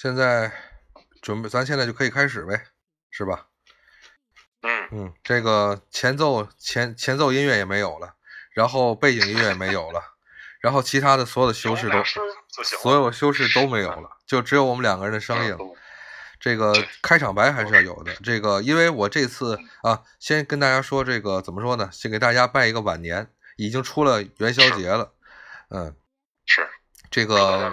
现在准备，咱现在就可以开始呗，是吧？嗯嗯，这个前奏前前奏音乐也没有了，然后背景音乐也没有了，然后其他的所有的修饰都所有修饰都没有了，就只有我们两个人的声音。嗯这个开场白还是要有的。这个，因为我这次啊，先跟大家说这个怎么说呢？先给大家拜一个晚年，已经出了元宵节了，嗯，是这个。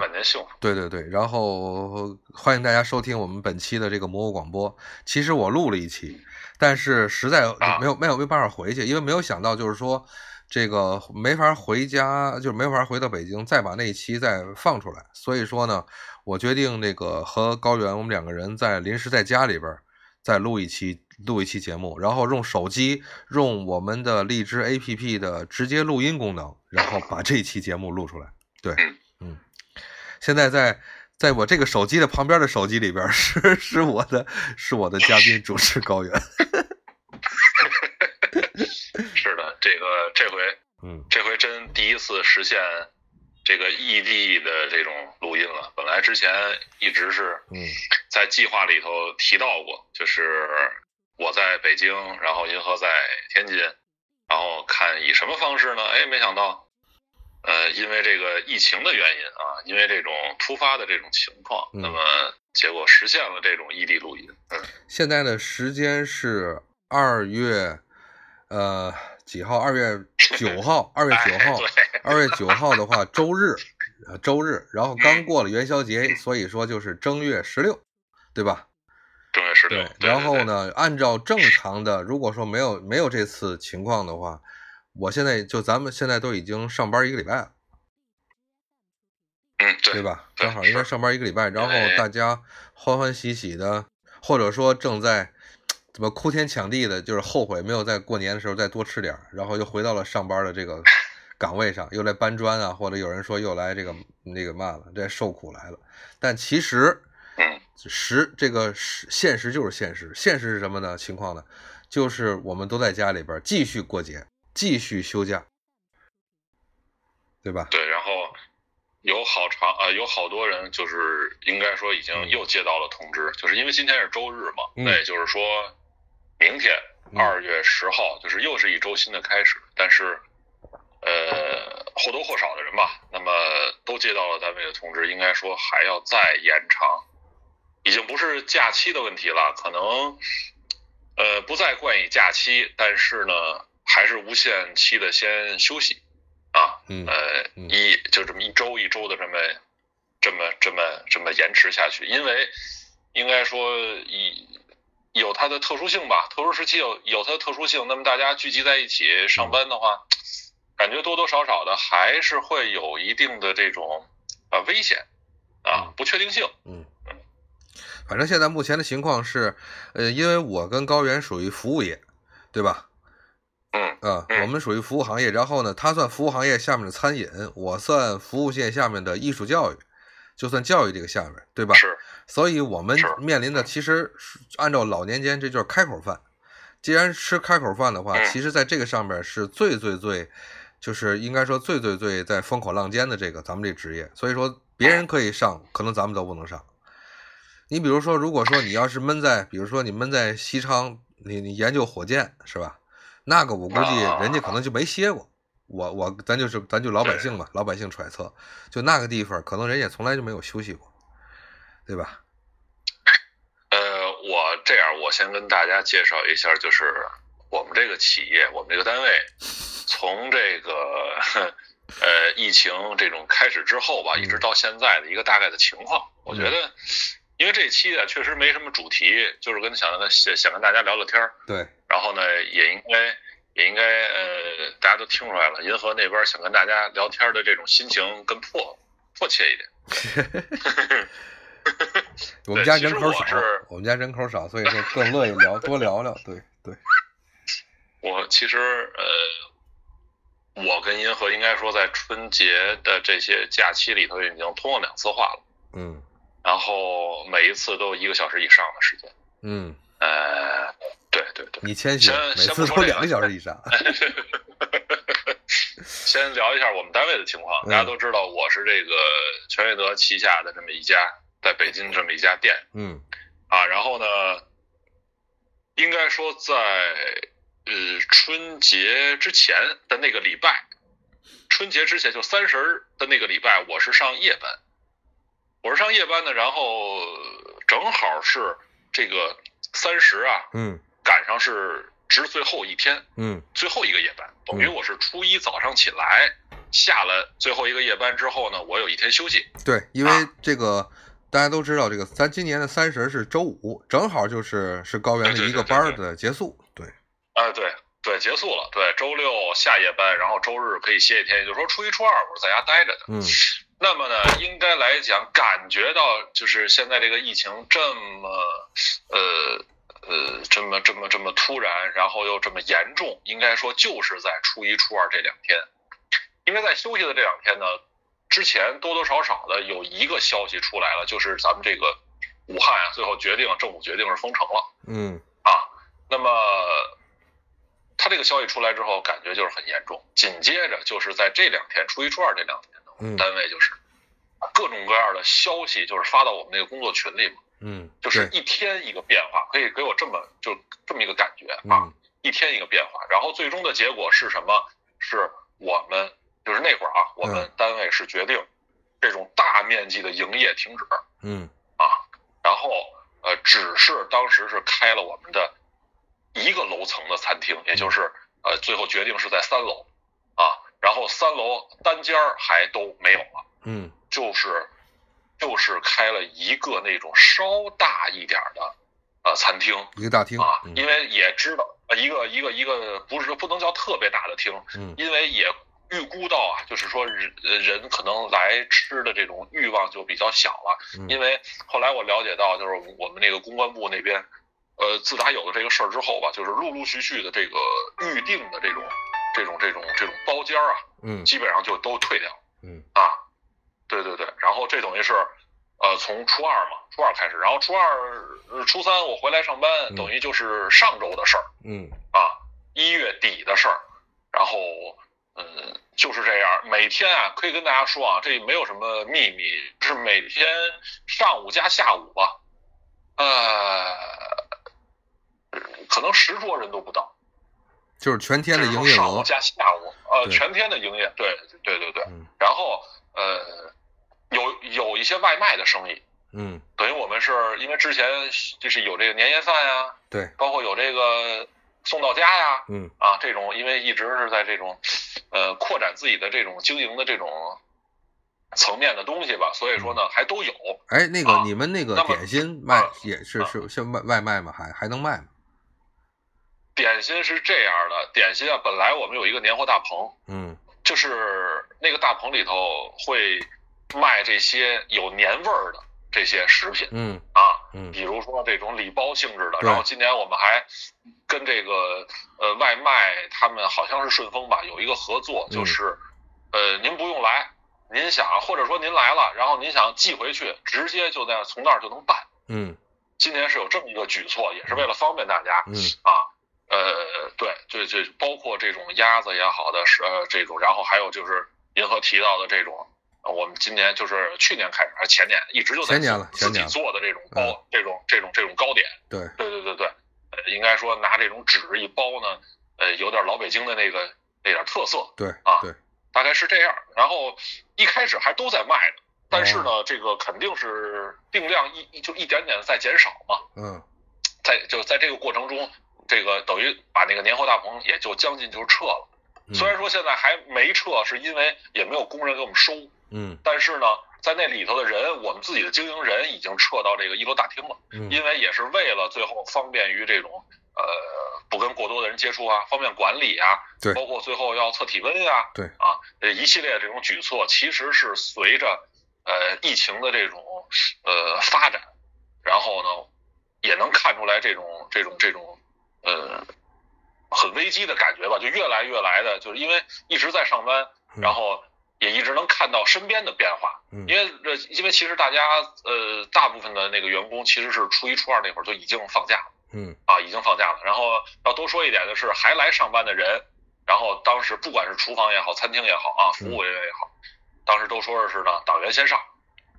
对对对，然后欢迎大家收听我们本期的这个蘑菇广播。其实我录了一期，但是实在啊没有没有没办法回去，因为没有想到就是说这个没法回家，就是没法回到北京再把那一期再放出来。所以说呢，我决定那个和高原我们两个人在临时在家里边再录一期录一期节目，然后用手机用我们的荔枝 APP 的直接录音功能，然后把这期节目录出来。对，嗯，现在在在我这个手机的旁边的手机里边 是是我的是我的嘉宾主持高原，是的，这个这回嗯这回真第一次实现这个异地的这种录音了。本来之前一直是嗯在计划里头提到过，就是我在北京，然后银河在天津，然后看以什么方式呢？哎，没想到，呃，因为这个疫情的原因啊，因为这种突发的这种情况，嗯那么结果实现了这种异地录音。嗯，现在的时间是二月呃几号？二月九 号，二月九号，二月九号的话，周日，呃，周日，然后刚过了元宵节，所以说就是正月十六，对吧？正月十六。对然后？呢，按照正常的，如果说没有没有这次情况的话，我现在就咱们现在都已经上班一个礼拜了，嗯，对对吧？对正好应该上班一个礼拜，然后大家欢欢喜喜的，或者说正在怎么哭天抢地的，就是后悔没有在过年的时候再多吃点儿，然后又回到了上班的这个 岗位上，又来搬砖啊，或者有人说又来这个那个嘛了，这受苦来了。但其实嗯实这个实现实就是现实，现实是什么呢？情况呢，就是我们都在家里边继续过节，继续休假，对吧？对，然后有好长啊、有好多人就是应该说已经嗯。又接到了通知，就是因为今天是周日嘛，嗯。那也就是说明天嗯。二月十号就是又是一周新的开始，但是呃或多或少的人吧，那么都接到了单位的通知，应该说还要再延长，已经不是假期的问题了，可能呃不再冠以假期，但是呢还是无限期的先休息啊，嗯呃，嗯一就这么一周一周的这么这么这么这么延迟下去，因为应该说以有它的特殊性吧，特殊时期有有它的特殊性，那么大家聚集在一起上班的话，感觉多多少少的还是会有一定的这种啊危险啊嗯不确定性，嗯，反正现在目前的情况是，呃，因为我跟高原属于服务业，对吧？嗯啊，嗯我们属于服务行业，然后呢，他算服务行业下面的餐饮，我算服务业下面的艺术教育，就算教育这个下面，对吧？是所以我们面临的其实按照老年间，这就是开口饭。既然吃开口饭的话，嗯其实在这个上面是最最最，就是应该说最最最在风口浪尖的这个咱们这职业。所以说别人可以上，可能咱们都不能上。你比如说，如果说你要是闷在，比如说你闷在西昌，你你研究火箭是吧？那个我估计啊人家可能就没歇过。我我咱就是咱就老百姓吧，老百姓揣测，就那个地方可能人也从来就没有休息过，对吧？呃，我这样，我先跟大家介绍一下，就是我们这个企业，我们这个单位，从这个呃疫情这种开始之后吧，嗯一直到现在的一个大概的情况。我觉得，因为这期啊确实没什么主题，就是跟想想想跟大家聊聊天儿，对，然后呢，也应该也应该呃，大家都听出来了，银河那边想跟大家聊天的这种心情更迫迫切一点。我们家人口少我，我们家人口少，所以说更乐意聊，多聊聊。对对，我其实呃，我跟银河应该说在春节的这些假期里头已经通过两次话了，嗯然后每一次都一个小时以上的时间。嗯，呃，对对对，你谦虚，先每先不说这次都两个个小时以上。先聊一下我们单位的情况。嗯大家都知道，我是这个全悦德旗下的这么一家在北京这么一家店嗯啊，然后呢，应该说在呃春节之前的那个礼拜，春节之前就三十儿的那个礼拜，我是上夜班，我是上夜班的，然后正好是这个三十啊，嗯赶上是值最后一天，嗯最后一个夜班，等于嗯我是初一早上起来，下了最后一个夜班之后呢，我有一天休息。对，因为啊这个大家都知道，这个咱今年的三十是周五，正好就是是高原的一个班的结束。对，啊，对对，结束了。对，周六下夜班，然后周日可以歇一天，也就是说初一、初二我是在家待着的。嗯 那么呢，应该来讲，感觉到就是现在这个疫情这么呃呃这么这么这么突然，然后又这么严重，应该说就是在初一、初二这两天，因为在休息的这两天呢，之前多多少少的有一个消息出来了，就是咱们这个武汉啊，最后决定政府决定是封城了。嗯啊，那么他这个消息出来之后，感觉就是很严重。紧接着就是在这两天，初一、初二这两天嗯单位就是各种各样的消息，就是发到我们那个工作群里嘛，嗯，就是一天一个变化，可以给我这么就这么一个感觉啊，嗯一天一个变化。然后最终的结果是什么？是我们就是那会儿啊，我们嗯单位是决定这种大面积的营业停止。嗯啊，然后呃，只是当时是开了我们的一个楼层的餐厅，也就是呃，最后决定是在三楼啊，然后三楼单间儿还都没有了，嗯。就是就是开了一个那种稍大一点儿的呃餐厅一个大厅啊，嗯因为也知道呃一个一个一个不是不能叫特别大的厅，嗯。因为也预估到啊，就是说人呃人可能来吃的这种欲望就比较小了，嗯。因为后来我了解到，就是我们那个公关部那边，呃，自打有了这个事儿之后吧，就是陆陆续续的这个预定的这种这种这种这种包间儿啊，嗯。基本上就都退掉嗯。啊，对对对，然后这等于是。呃，从初二嘛，初二开始，然后初二、呃初三我回来上班，嗯。等于就是上周的事儿。嗯。啊，一月底的事儿，然后嗯就是这样，每天啊可以跟大家说啊，这没有什么秘密，是每天上午加下午吧，呃，可能十桌人都不到，就是全天的营业额。上午加下午，呃，全天的营业，对对对对，嗯然后呃有有一些外卖的生意，嗯，等于我们是因为之前就是有这个年夜饭呀、对，包括有这个送到家呀，嗯啊，这种因为一直是在这种，呃，扩展自己的这种经营的这种层面的东西吧，所以说呢，还都有。哎，那个啊你们那个那点心卖啊也是啊是像外外卖吗？还还能卖吗？点心是这样的，点心啊，本来我们有一个年货大棚，嗯就是那个大棚里头会卖这些有年味儿的这些食品嗯啊，嗯比如说这种礼包性质的。然后今年我们还跟这个呃外卖，他们好像是顺丰吧，有一个合作，嗯就是、呃您不用来，您想或者说您来了，然后您想寄回去，直接就在从那儿就能办。嗯今年是有这么一个举措，也是为了方便大家嗯啊。呃，对，这这包括这种鸭子也好的是呃这种，然后还有就是银河提到的这种，呃我们今年就是去年开始还是前年一直就在自己做的这种包，嗯这种这种这种糕点。对，对对对对，呃，应该说拿这种纸一包呢，呃，有点老北京的那个那点特色，对啊对，大概是这样。然后一开始还都在卖呢，但是哦呢，这个肯定是定量一一就一点点在减少嘛，嗯在就在这个过程中，这个等于把那个年货大棚也就将近就撤了。嗯虽然说现在还没撤，是因为也没有工人给我们收，嗯但是呢，在那里头的人，我们自己的经营人已经撤到这个一楼大厅了。嗯因为也是为了最后方便于这种呃不跟过多的人接触啊，方便管理啊，对包括最后要测体温呀、对啊，呃一系列这种举措，其实是随着呃疫情的这种呃发展，然后呢也能看出来这种这种这种呃很危机的感觉吧，就越来越来的，就是因为一直在上班，嗯然后也一直能看到身边的变化，嗯。因为这因为其实大家呃大部分的那个员工其实是初一初二那会儿就已经放假了嗯。啊，已经放假了。然后要多说一点的是，还来上班的人，然后当时不管是厨房也好，餐厅也好啊，服务人员也好，当时都说的是呢，党员先上。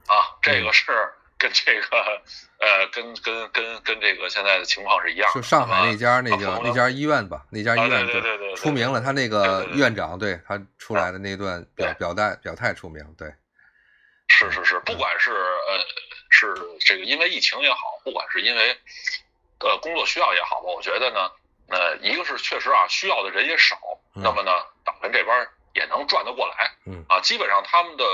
啊，这个是跟这个呃，跟跟跟跟这个现在的情况是一样的。就上海那家那个啊那家医院吧，那家医院对对对对出名了，他那个院长对他出来的那段表表态表态出名，对，是是是，不管是呃是这个因为疫情也好，不管是因为呃工作需要也好吧，我觉得呢，呃，一个是确实啊，需要的人也少，嗯那么呢，党文这边也能转得过来，嗯啊，基本上他们的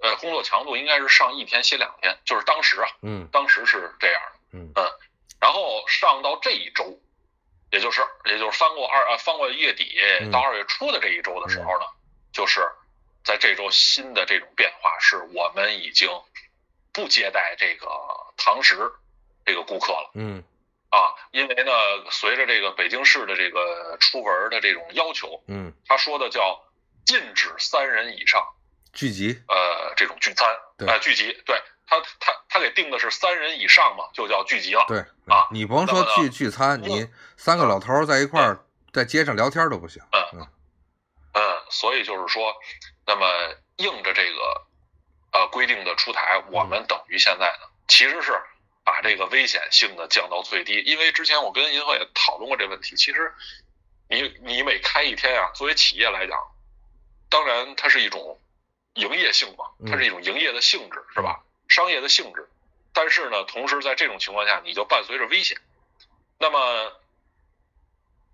呃工作强度应该是上一天歇两天，就是当时啊，嗯当时是这样的，嗯然后上到这一周，也就是也就是翻过二呃翻过月底嗯到二月初的这一周的时候呢，就是在这周新的这种变化是我们已经不接待这个堂食这个顾客了嗯。啊，因为呢，随着这个北京市的这个出文的这种要求，嗯，他说的叫禁止三人以上聚集，呃这种聚餐对呃聚集，对他他他给定的是三人以上嘛，就叫聚集了。对啊你甭说聚聚餐，你三个老头在一块儿在街上聊天都不行，嗯嗯，所以就是说，那么应着这个呃规定的出台，我们等于现在呢，其实是把这个危险性呢降到最低。因为之前我跟银河也讨论过这问题，其实你你每开一天啊，作为企业来讲，当然它是一种营业性嘛，它是一种营业的性质，是吧？商业的性质。但是呢，同时在这种情况下，你就伴随着危险。那么，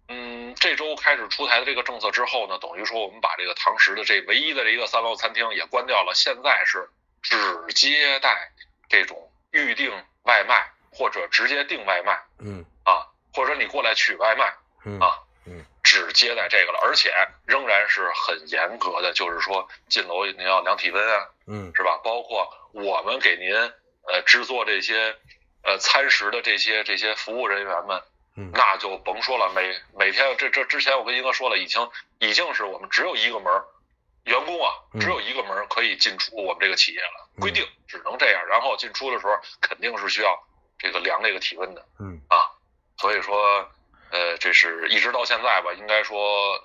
嗯，这周开始出台的这个政策之后呢，等于说我们把这个堂食的这唯一的这一个三楼餐厅也关掉了，现在是只接待这种预订外卖或者直接订外卖嗯啊，或者你过来取外卖，嗯啊嗯只接待这个了，而且仍然是很严格的，就是说进楼您要量体温啊，嗯。是吧？包括我们给您呃制作这些呃餐食的这些这些服务人员们，嗯。那就甭说了，每每天这这之前我跟英哥说了，已经已经是我们只有一个门，员工啊嗯。只有一个门可以进出我们这个企业了，嗯。规定只能这样，然后进出的时候肯定是需要这个量这个体温的嗯。啊，所以说。呃，这是一直到现在吧，应该说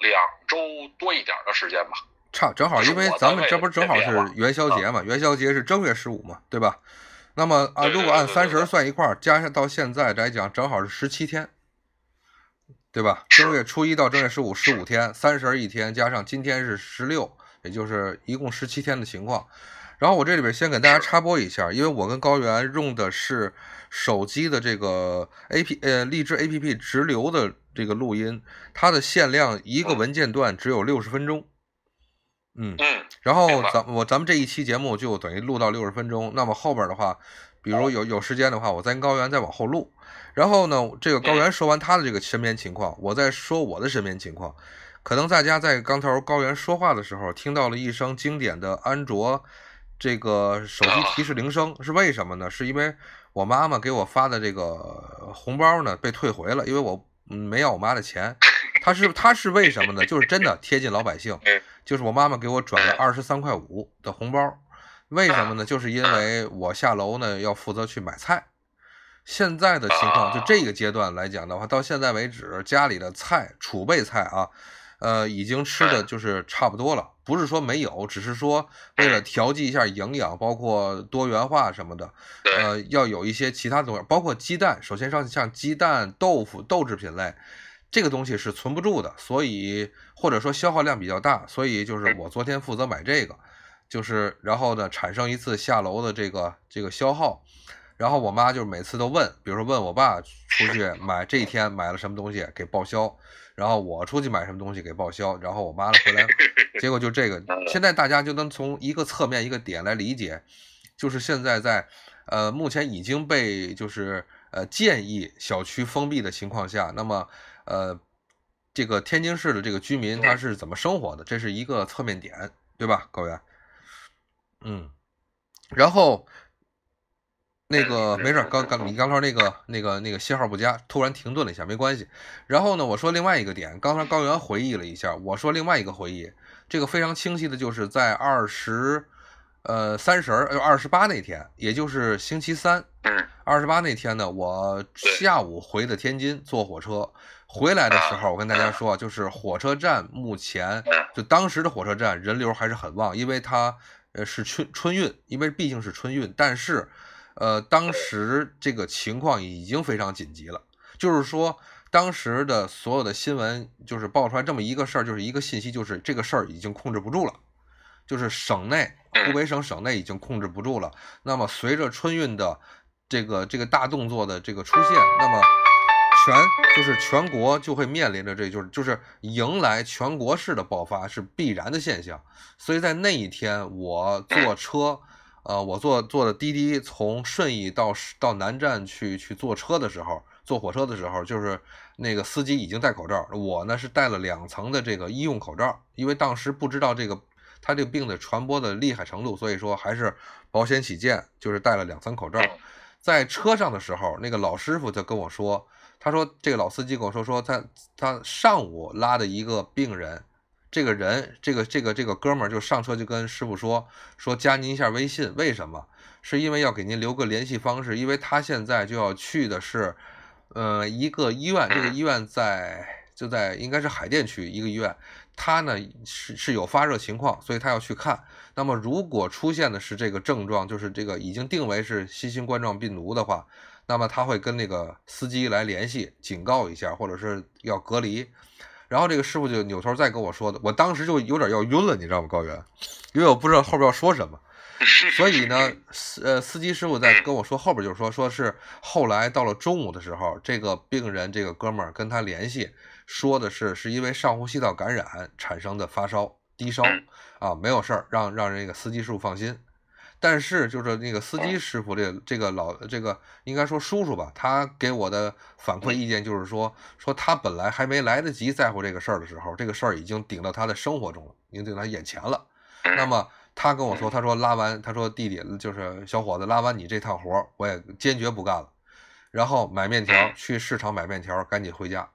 两周多一点的时间吧。差正好，因为咱们这不正好是元宵节嘛，元宵节是正月十五嘛，对吧？那么啊，如果按三十算一块儿，加上到现在来讲，正好是十七天，对吧？正月初一到正月十五十五天，三十一天，加上今天是十六，也就是一共十七天的情况。然后我这里边先给大家插播一下，因为我跟高原用的是手机的这个 A P 呃荔枝 A P P 直流的这个录音，它的限量一个嗯文件段只有六十分钟。嗯，嗯，然后咱我咱们这一期节目就等于录到六十分钟，那么后边的话，比如有有时间的话，我再跟高原再往后录。然后呢，这个高原说完他的这个身边情况，我再说我的身边情况。可能大家在刚头高原说话的时候，听到了一声经典的安卓这个手机提示铃声，是为什么呢？是因为我妈妈给我发的这个红包呢被退回了，因为我嗯没要我妈的钱。她是她是为什么呢？就是真的贴近老百姓。就是我妈妈给我转了二十三块五的红包，为什么呢？就是因为我下楼呢要负责去买菜。现在的情况，就这个阶段来讲的话，到现在为止，家里的菜储备菜啊，呃，已经吃的就是差不多了。不是说没有，只是说为了调剂一下营养，包括多元化什么的，呃，要有一些其他东西，包括鸡蛋。首先上像鸡蛋、豆腐、豆制品类。这个东西是存不住的，所以或者说消耗量比较大，所以就是我昨天负责买这个，就是然后呢产生一次下楼的这个这个消耗，然后我妈就是每次都问，比如说问我爸出去买这一天买了什么东西给报销，然后我出去买什么东西给报销，然后我妈呢回来，结果就这个，现在大家就能从一个侧面一个点来理解，就是现在在呃目前已经被就是呃建议小区封闭的情况下，那么。呃，这个天津市的这个居民他是怎么生活的？这是一个侧面点，对吧，高原？嗯，然后那个没事，刚刚你刚才那个那个那个信号不佳，突然停顿了一下，没关系。然后呢，我说另外一个点，刚才高原回忆了一下，我说另外一个回忆，这个非常清晰的就是在二十呃三十呃二十八那天，也就是星期三。嗯，二十八那天呢，我下午回的天津，坐火车回来的时候，我跟大家说，就是火车站目前就当时的火车站人流还是很旺，因为它呃是春春运，因为毕竟是春运，但是呃，当时这个情况已经非常紧急了，就是说，当时的所有的新闻就是爆出来这么一个事儿，就是一个信息，就是这个事儿已经控制不住了，就是省内湖北省省内已经控制不住了。那么随着春运的这个这个大动作的这个出现，那么全就是全国就会面临着这就是就是迎来全国式的爆发是必然的现象。所以在那一天，我坐车。呃，我坐坐的滴滴从顺义到到南站去去坐车的时候，坐火车的时候，就是那个司机已经戴口罩，我呢是戴了两层的这个医用口罩，因为当时不知道这个他这个病的传播的厉害程度，所以说还是保险起见，就是戴了两层口罩。在车上的时候，那个老师傅就跟我说，他说这个老司机跟我说说他他上午拉的一个病人。这个人，这个这个这个哥们儿就上车就跟师傅说说加您一下微信，为什么？是因为要给您留个联系方式，因为他现在就要去的是，呃，一个医院，这个医院在就在应该是海淀区一个医院，他呢是是有发热情况，所以他要去看。那么如果出现的是这个症状，就是这个已经定为是新型冠状病毒的话，那么他会跟那个司机来联系，警告一下，或者是要隔离。然后这个师傅就扭头再跟我说的，我当时就有点要晕了，你知道吗，高原？因为我不知道后边要说什么，所以呢，司呃司机师傅在跟我说后边就是说，说是后来到了中午的时候，这个病人这个哥们儿跟他联系，说的是是因为上呼吸道感染产生的发烧低烧啊，没有事儿，让让这个司机师傅放心。但是就是那个司机师傅，这这个老这个应该说叔叔吧，他给我的反馈意见就是说，说他本来还没来得及在乎这个事儿的时候，这个事儿已经顶到他的生活中了，已经顶他眼前了。那么他跟我说，他说拉完，他说弟弟就是小伙子，拉完你这趟活儿，我也坚决不干了。然后买面条，去市场买面条，赶紧回家。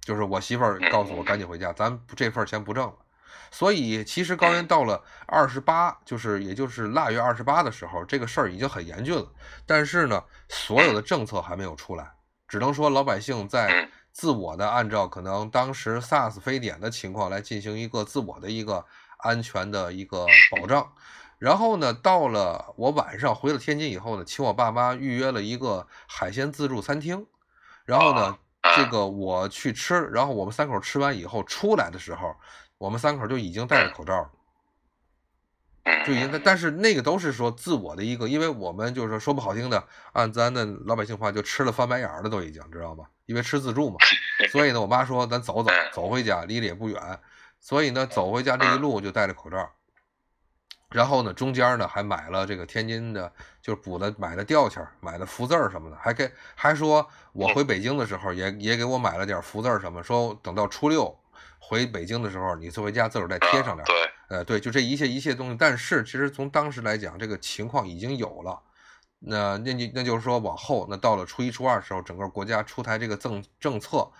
就是我媳妇儿告诉我赶紧回家，咱这份钱不挣了。所以，其实高原到了二十八，就是也就是腊月二十八的时候，这个事儿已经很严峻了。但是呢，所有的政策还没有出来，只能说老百姓在自我的按照可能当时 SARS 非典的情况来进行一个自我的一个安全的一个保障。然后呢，到了我晚上回了天津以后呢，请我爸妈预约了一个海鲜自助餐厅。然后呢，这个我去吃，然后我们三口吃完以后出来的时候。我们三口就已经戴着口罩了，就已经，但是那个都是说自我的一个，因为我们就是说说不好听的，按咱的老百姓话就吃了翻白眼了，都已经知道吧？因为吃自助嘛，所以呢，我妈说咱走走走回家，离得也不远，所以呢，走回家这一路就戴着口罩，然后呢，中间呢还买了这个天津的，就是补的买的吊钱，买的福字儿什么的，还给还说我回北京的时候也也给我买了点福字儿什么，说等到初六。回北京的时候，你坐回家自个儿再贴上点。对，呃，对，就这一切一切东西。但是其实从当时来讲，这个情况已经有了。那那那那就是说，往后那到了初一初二的时候，整个国家出台这个政政策，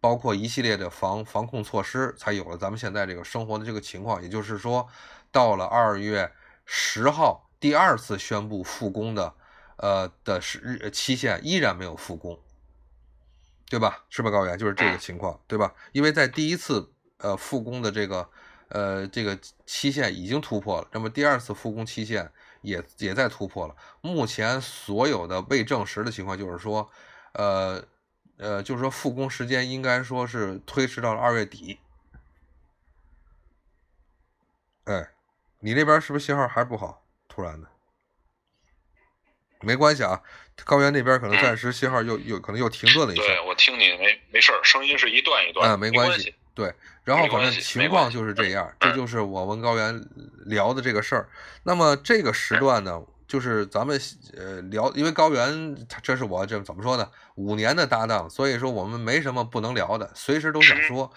包括一系列的防防控措施，才有了咱们现在这个生活的这个情况。也就是说，到了二月十号，第二次宣布复工的，呃的时日期限依然没有复工。对吧？是吧，高原就是这个情况，对吧？因为在第一次呃复工的这个呃这个期限已经突破了，那么第二次复工期限也也在突破了。目前所有的未证实的情况就是说，呃呃，就是说复工时间应该说是推迟到了二月底。哎，你那边是不是信号还不好？突然的。没关系啊，高原那边可能暂时信号又又可能又停顿了一下。对我听你没没事儿，声音是一段一段。嗯，没关系。对，然后反正情况就是这样，这就是我跟高原聊的这个事儿。那么这个时段呢，就是咱们呃聊，因为高原他这是我这怎么说呢？五年的搭档，所以说我们没什么不能聊的，随时都想说。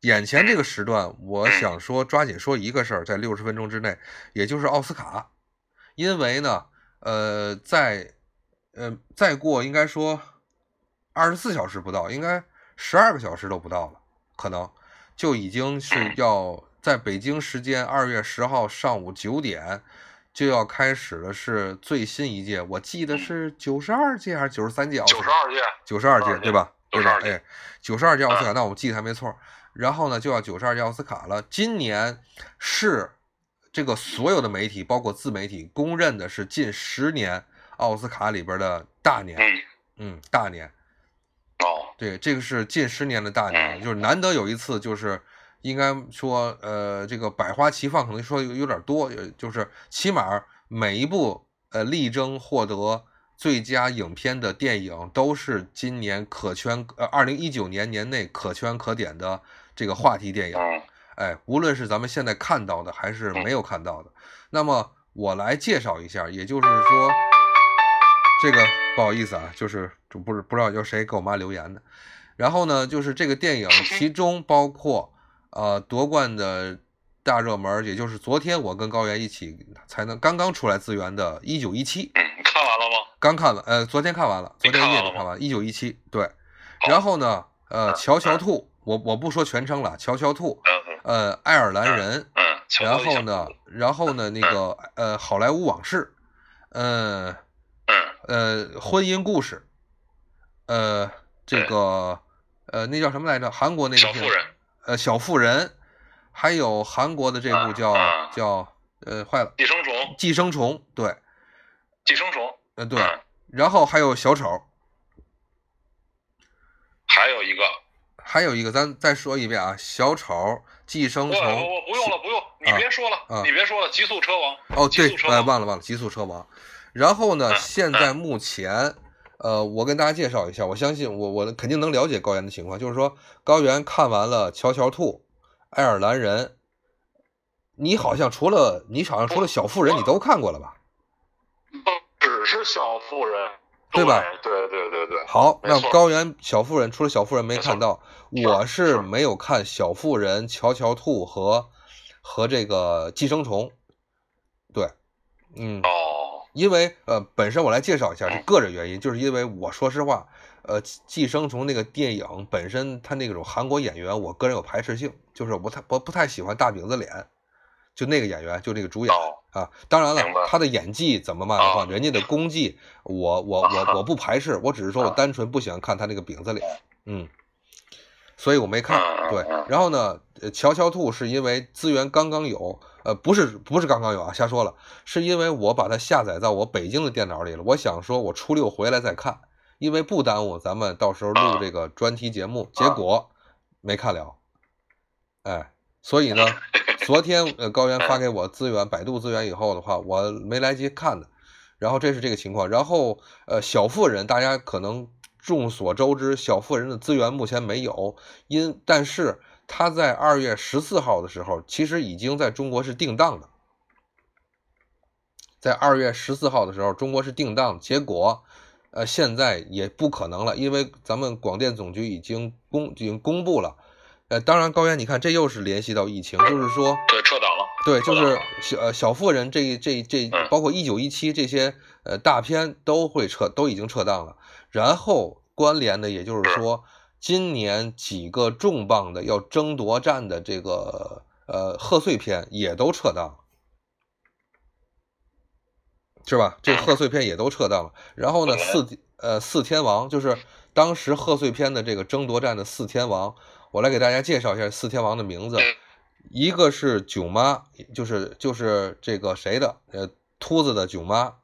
眼前这个时段，我想说抓紧说一个事儿，在六十分钟之内，也就是奥斯卡，因为呢。呃，在，呃，再过应该说二十四小时不到，应该十二个小时都不到了，可能就已经是要在北京时间二月十号上午九点就要开始的是最新一届，我记得是九十二届还是九十三届奥斯卡？九十二届，九十二届，对吧？对吧？哎，九十二届奥斯卡，那我记得还没错。然后呢，就要九十二届奥斯卡了。今年是。这个所有的媒体，包括自媒体，公认的是近十年奥斯卡里边的大年，嗯，嗯，大年，哦，对，这个是近十年的大年，嗯就是难得有一次，就是应该说，呃，这个百花齐放，可能说有有点多，呃就是起码每一部呃力争获得最佳影片的电影，都是今年可圈呃二零一九年年内可圈可点的这个话题电影。嗯哎，无论是咱们现在看到的，还是没有看到的，那么我来介绍一下，也就是说，这个不好意思啊，就是就不是不知道有谁给我妈留言的。然后呢，就是这个电影，其中包括呃夺冠的大热门，也就是昨天我跟高原一起才能刚刚出来资源的《一九一七》，嗯，看完了吗？刚看完，呃，昨天看完了，昨天夜里看完《一九一七》，对。然后呢，呃，嗯乔乔兔，我我不说全称了，乔乔兔，呃，爱尔兰人。然后呢，然后呢，那个呃，好莱坞往事，呃嗯呃，婚姻故事，呃，这个呃，那叫什么来着？韩国那个片小妇人，呃，小妇人，还有韩国的这部啊叫啊叫呃，坏了，寄生虫，寄生虫，对，寄生虫，呃对，嗯然后还有小丑，还有一个，还有一个，咱再说一遍啊，小丑、寄生虫，我我不用了，不用，你别说了，啊你别说了，极速车王，哦，对极速，车呃，王忘了忘了，极速车王。然后呢，嗯现在目前，呃，我跟大家介绍一下，我相信我我肯定能了解高原的情况，就是说高原看完了《乔乔兔》《爱尔兰人》，你好像除了你好像除了小妇人，你都看过了吧？不只是小妇人，对吧？对对对对，好，那高原小妇人除了小妇人没看到，我是是没有看小妇人、乔乔兔和和这个寄生虫，对，嗯。哦，因为呃，本身我来介绍一下嗯是个人原因，就是因为我说实话，呃，《寄生虫》那个电影本身它那种韩国演员，我个人有排斥性，就是我不太我不太喜欢大饼子脸，就那个演员，就那个主演。哦啊。当然了，他的演技怎么骂的话，啊人家的功绩，我我我我不排斥，我只是说我单纯不喜欢看他那个饼子脸，嗯，所以我没看。对然后呢，呃乔乔兔是因为资源刚刚有，呃，不是不是刚刚有啊，瞎说了，是因为我把它下载到我北京的电脑里了。我想说，我初六回来再看，因为不耽误咱们到时候录啊这个专题节目。结果没看了，哎，所以呢，昨天呃高原发给我资源，百度资源以后的话，我没来及看的。然后这是这个情况，然后呃，小妇人大家可能众所周知，小妇人的资源目前没有，因但是他在二月十四号的时候，其实已经在中国是定档的，在二月十四号的时候，中国是定档，结果呃现在也不可能了，因为咱们广电总局已经公已经公布了，呃，当然高原，你看这又是联系到疫情，就是说。对，撤档了，对，就是小呃小妇人这这这嗯包括一九一七这些呃大片都会撤，都已经撤档了。然后关联的，也就是说，今年几个重磅的要争夺战的这个呃贺岁片也都撤档了，是吧？这个贺岁片也都撤档了。然后呢，四呃四天王就是当时贺岁片的这个争夺战的四天王，我来给大家介绍一下四天王的名字。嗯一个是囧妈，就是就是这个谁的，呃，秃子的囧妈，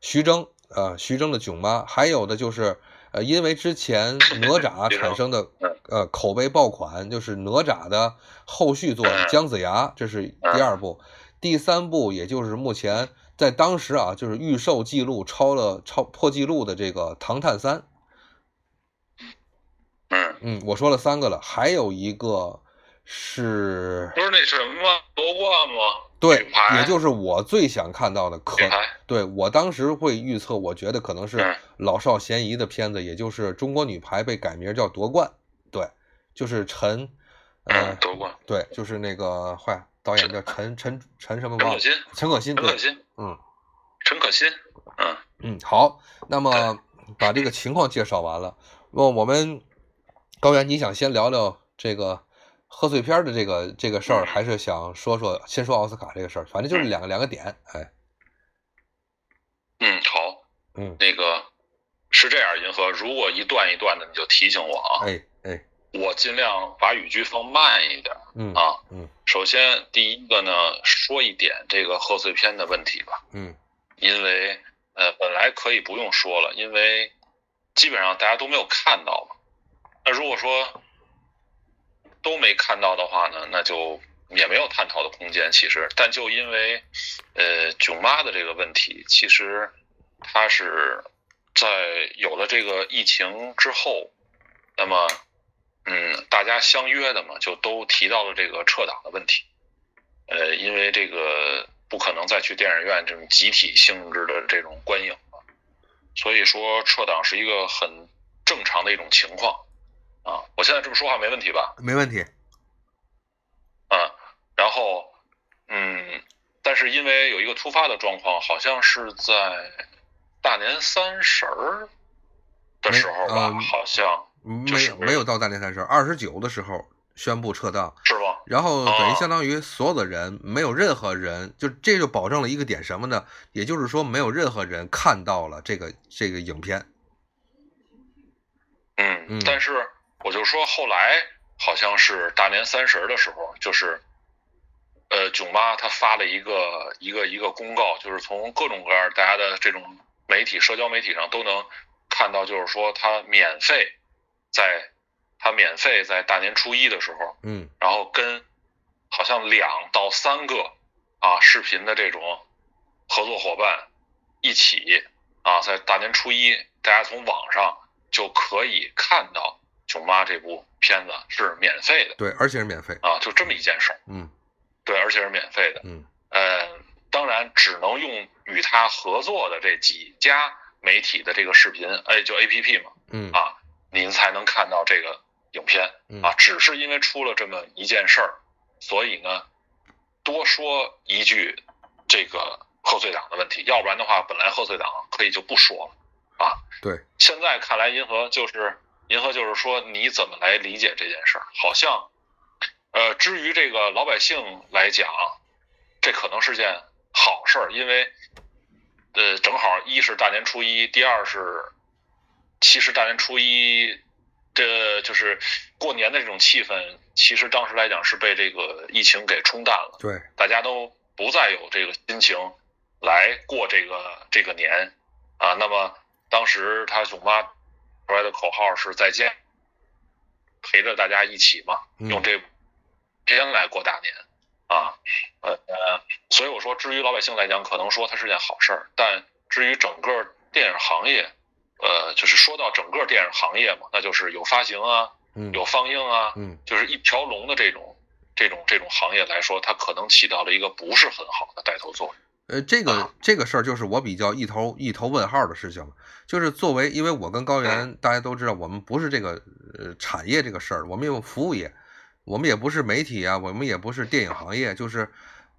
徐峥，呃，徐峥的囧妈，还有的就是，呃，因为之前哪吒 产生的嗯，呃，口碑爆款，就是哪吒的后续作嗯姜子牙，这是第二部，第三部也就是目前在当时啊，就是预售记录超了超破纪录的这个《唐探三》，嗯，嗯，我说了三个了，还有一个是不是那什么夺冠吗？对，也就是我最想看到的，可女排，对我当时会预测，我觉得可能是嗯老少咸宜的片子，也就是中国女排被改名叫夺冠，对，就是陈，呃嗯，，夺冠，对，就是那个坏导演叫陈陈陈什么忘了，陈可辛，陈可辛，对，陈可辛，嗯。陈可辛，嗯。嗯，好，那么把这个情况介绍完了，那我们高原，你想先聊聊这个贺岁片的这个这个事还是想说说先说奥斯卡这个事儿？反正就是两个两个点，哎，嗯，好，嗯，那个是这样，银河，如果一段一段的，你就提醒我啊，哎哎，我尽量把语句放慢一点嗯啊。嗯首先，第一个呢，说一点这个贺岁片的问题吧，嗯因为呃，本来可以不用说了，因为基本上大家都没有看到嘛。那如果说都没看到的话呢，那就也没有探讨的空间。其实，但就因为呃囧妈的这个问题，其实它是在有了这个疫情之后，那么嗯，大家相约的嘛，就都提到了这个撤档的问题。呃，因为这个不可能再去电影院这种集体性质的这种观影了，所以说撤档是一个很正常的一种情况啊。我现在这么说话没问题吧？没问题。啊，然后嗯，但是因为有一个突发的状况，好像是在大年三十儿的时候吧，好像没没有到大年三十，二十九的时候宣布撤档，是吗？然后等于相当于所有的人没有任何人，就这就保证了一个点什么呢？也就是说没有任何人看到了这个这个影片。嗯，但是我就说后来好像是大年三十的时候，就是呃囧妈她发了一个一个一个公告，就是从各种各样大家的这种媒体社交媒体上都能看到，就是说她免费在。她免费在大年初一的时候，嗯，然后跟好像两到三个啊视频的这种合作伙伴一起啊，在大年初一，大家从网上就可以看到《囧妈》这部片子是免费的，对，而且是免费。啊，就这么一件事儿，嗯，对，而且是免费的，嗯，呃，当然只能用与他合作的这几家媒体的这个视频，哎，就 A P P 嘛，嗯。啊，您才能看到这个。影片啊，只是因为出了这么一件事儿，所以呢，多说一句这个贺岁档的问题，要不然的话，本来贺岁档可以就不说了。啊。对，现在看来，银河就是银河，就是说你怎么来理解这件事儿？好像，呃，至于这个老百姓来讲，这可能是件好事儿，因为，呃，正好一是大年初一，第二是，其实大年初一。这就是过年的这种气氛，其实当时来讲是被这个疫情给冲淡了。对，大家都不再有这个心情来过这个这个年啊。那么当时他囧妈出来的口号是再见，陪着大家一起嘛，用这片来过大年啊。呃呃，所以我说，至于老百姓来讲，可能说它是件好事儿，但至于整个电影行业。呃，就是说到整个电影行业嘛，那就是有发行啊，有放映啊，嗯，就是一条龙的这种这种这种行业来说，它可能起到了一个不是很好的带头作用。呃，这个这个事儿就是我比较一头一头问号的事情了。就是作为，因为我跟高原大家都知道，我们不是这个呃产业这个事儿，我们有服务业，我们也不是媒体啊，我们也不是电影行业，就是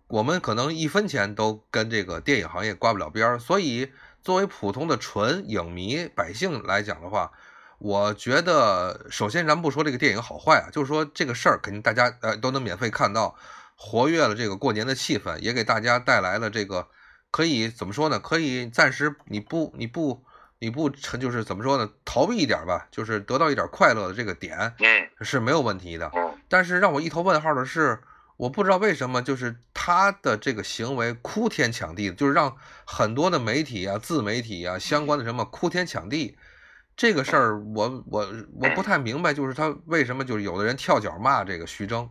我们可能一分钱都跟这个电影行业挂不了边儿，所以。作为普通的纯影迷百姓来讲的话，我觉得首先咱不说这个电影好坏啊，就是说这个事儿肯定大家呃都能免费看到，活跃了这个过年的气氛，也给大家带来了这个可以怎么说呢？可以暂时你不你不你不成就是怎么说呢？逃避一点吧，就是得到一点快乐的这个点，是没有问题的。但是让我一头问号的是。我不知道为什么，就是他的这个行为哭天抢地的，就是让很多的媒体啊、自媒体啊相关的什么哭天抢地，这个事儿我我我不太明白，就是他为什么就是有的人跳脚骂这个徐峥，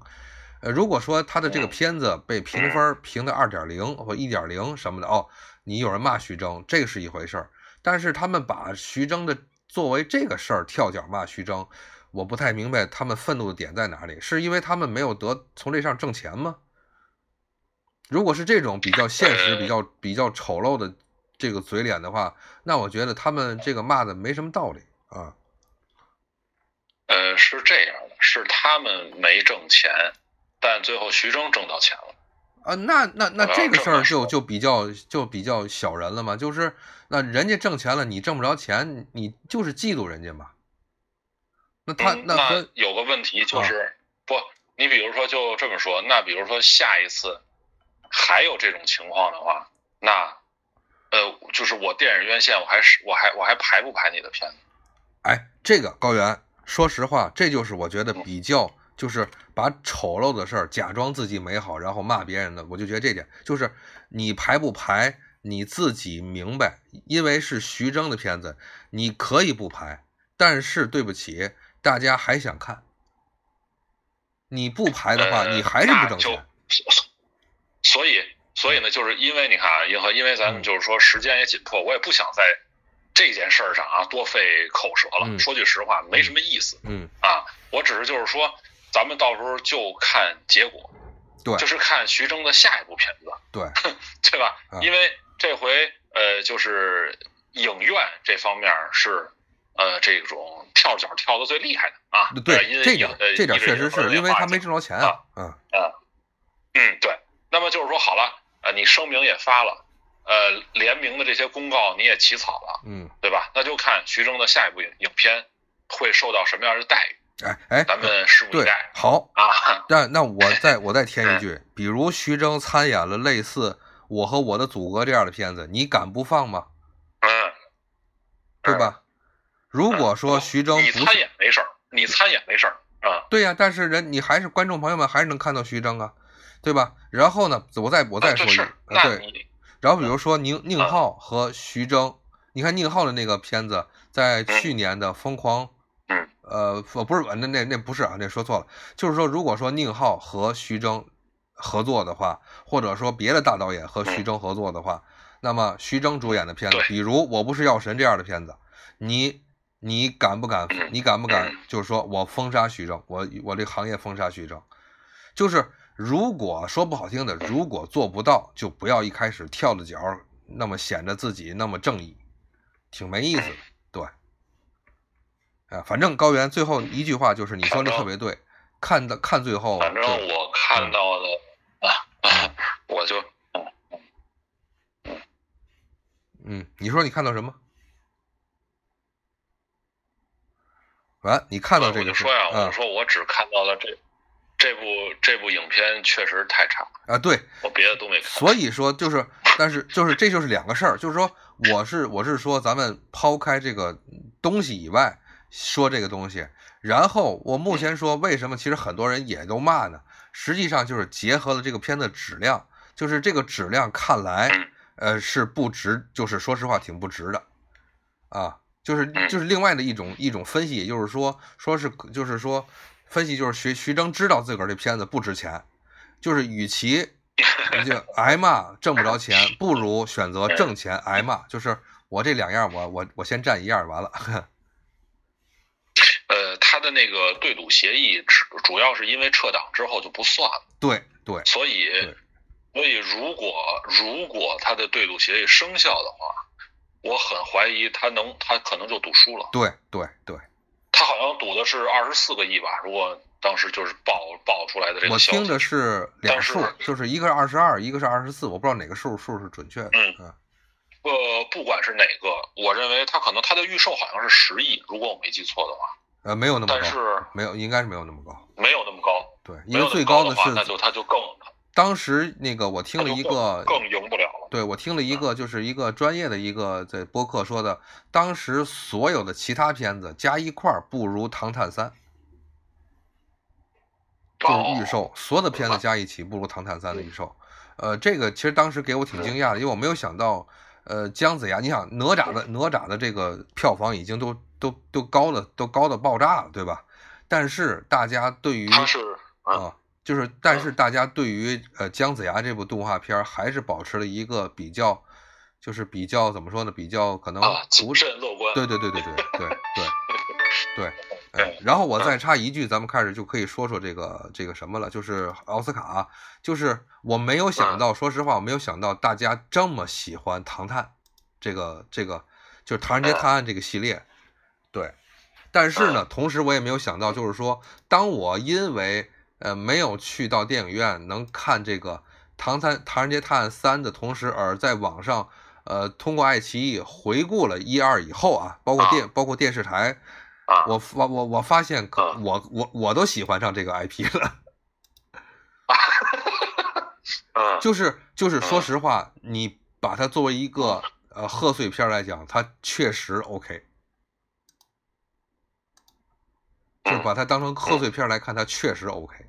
呃，如果说他的这个片子被评分评的二点零或一点零什么的，哦，你有人骂徐峥，这个是一回事儿，但是他们把徐峥的作为这个事儿跳脚骂徐峥。我不太明白他们愤怒的点在哪里，是因为他们没有得从这上挣钱吗？如果是这种比较现实、比较比较丑陋的这个嘴脸的话，那我觉得他们这个骂的没什么道理啊。呃，是这样的，是他们没挣钱，但最后徐峥挣到钱了。啊，那那那这个事儿就就比较就比较小人了嘛，就是那人家挣钱了，你挣不着钱，你就是嫉妒人家嘛。那他那他有个问题就是不，你比如说就这么说，那比如说下一次还有这种情况的话，那呃，就是我电影院线我还是我还我还排不排你的片子？哎，这个高原，说实话，这就是我觉得比较就是把丑陋的事儿假装自己美好，然后骂别人的，我就觉得这点就是你排不排你自己明白，因为是徐峥的片子，你可以不排，但是对不起，大家还想看。你不排的话，呃你还是不挣钱。所以，所以呢，就是因为你看啊，因为因为咱嗯们就是说时间也紧迫，我也不想在这件事儿上啊多费口舌了。嗯说句实话，没什么意思嗯，啊。我只是就是说，咱们到时候就看结果，对就是看徐峥的下一部片子，对，对吧？啊因为这回呃，就是影院这方面是呃这种跳脚跳的最厉害的啊。呃对，因为这点影呃这点确实是因为他没挣着钱啊。嗯，嗯，对。那么就是说，好了，呃，你声明也发了，呃，联名的这些公告你也起草了，嗯，对吧？那就看徐峥的下一部影影片会受到什么样的待遇，哎哎，咱们拭目以对待，好，啊。那那我 再我再添一句，比如徐峥参演了类似《我和我的祖国》这样的片子，你敢不放吗？嗯，对吧？如果说徐峥你参演没事儿，你参演没事儿啊。对呀、但是人你还是观众朋友们还是能看到徐峥啊，对吧？然后呢，我再我再说一啊这是个，呃对，然后比如说宁宁啊浩和徐峥，你看宁浩的那个片子，在去年的《疯狂》，嗯，呃，不不是那那那不是啊，那说错了，就是说如果说宁浩和徐峥合作的话，或者说别的大导演和徐峥合作的话，那么徐峥主演的片子，比如《我不是药神》这样的片子，你你敢不敢嗯？你敢不敢嗯？就是说我封杀徐峥，我我这个行业封杀徐峥，就是如果说不好听的，如果做不到，就不要一开始跳着脚，那么显得自己那么正义，挺没意思的。对，啊，反正高原最后一句话就是你说的特别对，看到看最后，反正我看到的啊，我就嗯，你说你看到什么？完，你看到这个我就说呀，我啊就说我只看到了这这部这部影片确实太差，啊，对，我别的都没看。所以说就是，但是就是这就是两个事儿，就是说我是我是说咱们抛开这个东西以外说这个东西，然后我目前说为什么其实很多人也都骂呢？实际上就是结合了这个片子质量，就是这个质量看来嗯呃是不值，就是说实话挺不值的啊。就是嗯就是另外的一种一种分析，也就是说说是就是说分析就是徐徐峥知道自个儿这片子不值钱，就是与其 就挨骂挣不着钱，不如选择挣钱挨骂。就是我这两样，我我我先占一样完了。的那个对赌协议主主要是因为撤档之后就不算了，对对所以所以如果如果他的对赌协议生效的话，我很怀疑他能他可能就赌输了。对对对，他好像赌的是二十四个亿吧？如果当时就是爆爆出来的这我个消息，听的是两数，就是一个是二十二，一个是二十四，我不知道哪个数数是准确的。嗯嗯呃，不管是哪个，我认为他可能他的预售好像是十亿，如果我没记错的话，呃，没有那么但是高，没有，应该是没有那么高。没有那么高。对，因为最高，的是那就他就更当时那个我听了一个更赢不了了。对，我听了一个，就是一个专业的一个在播客说的，当时所有的其他片子加一块儿不如《唐探三》，就是预售，所有的片子加一起不如《唐探三》的预售。呃，这个其实当时给我挺惊讶的，因为我没有想到，呃，姜子牙，你想哪吒的哪吒的这个票房已经都都都高的都高的爆炸了，对吧？但是大家对于他是啊，啊，就是，但是大家对于呃姜子牙这部动画片还是保持了一个比较，就是比较怎么说呢？比较可能啊，不谨慎乐观。对对对对对对对对，哎，然后我再插一句，咱们开始就可以说说这个这个什么了，就是奥斯卡，就是我没有想到，说实话，我没有想到大家这么喜欢《唐探》这个这个就是《唐人街探案》这个系列，对，但是呢，同时我也没有想到，就是说，当我因为呃没有去到电影院能看这个《唐三唐人街探案三》的同时，而在网上呃通过爱奇艺回顾了一二以后啊，包括电包括电视台。啊，我发我我发现可啊我我我都喜欢上这个 IP 了，嗯，就是就是说嗯。实话，你把它作为一个呃贺岁片来讲，它确实 OK，就把它当成贺岁片来看，它确实 OK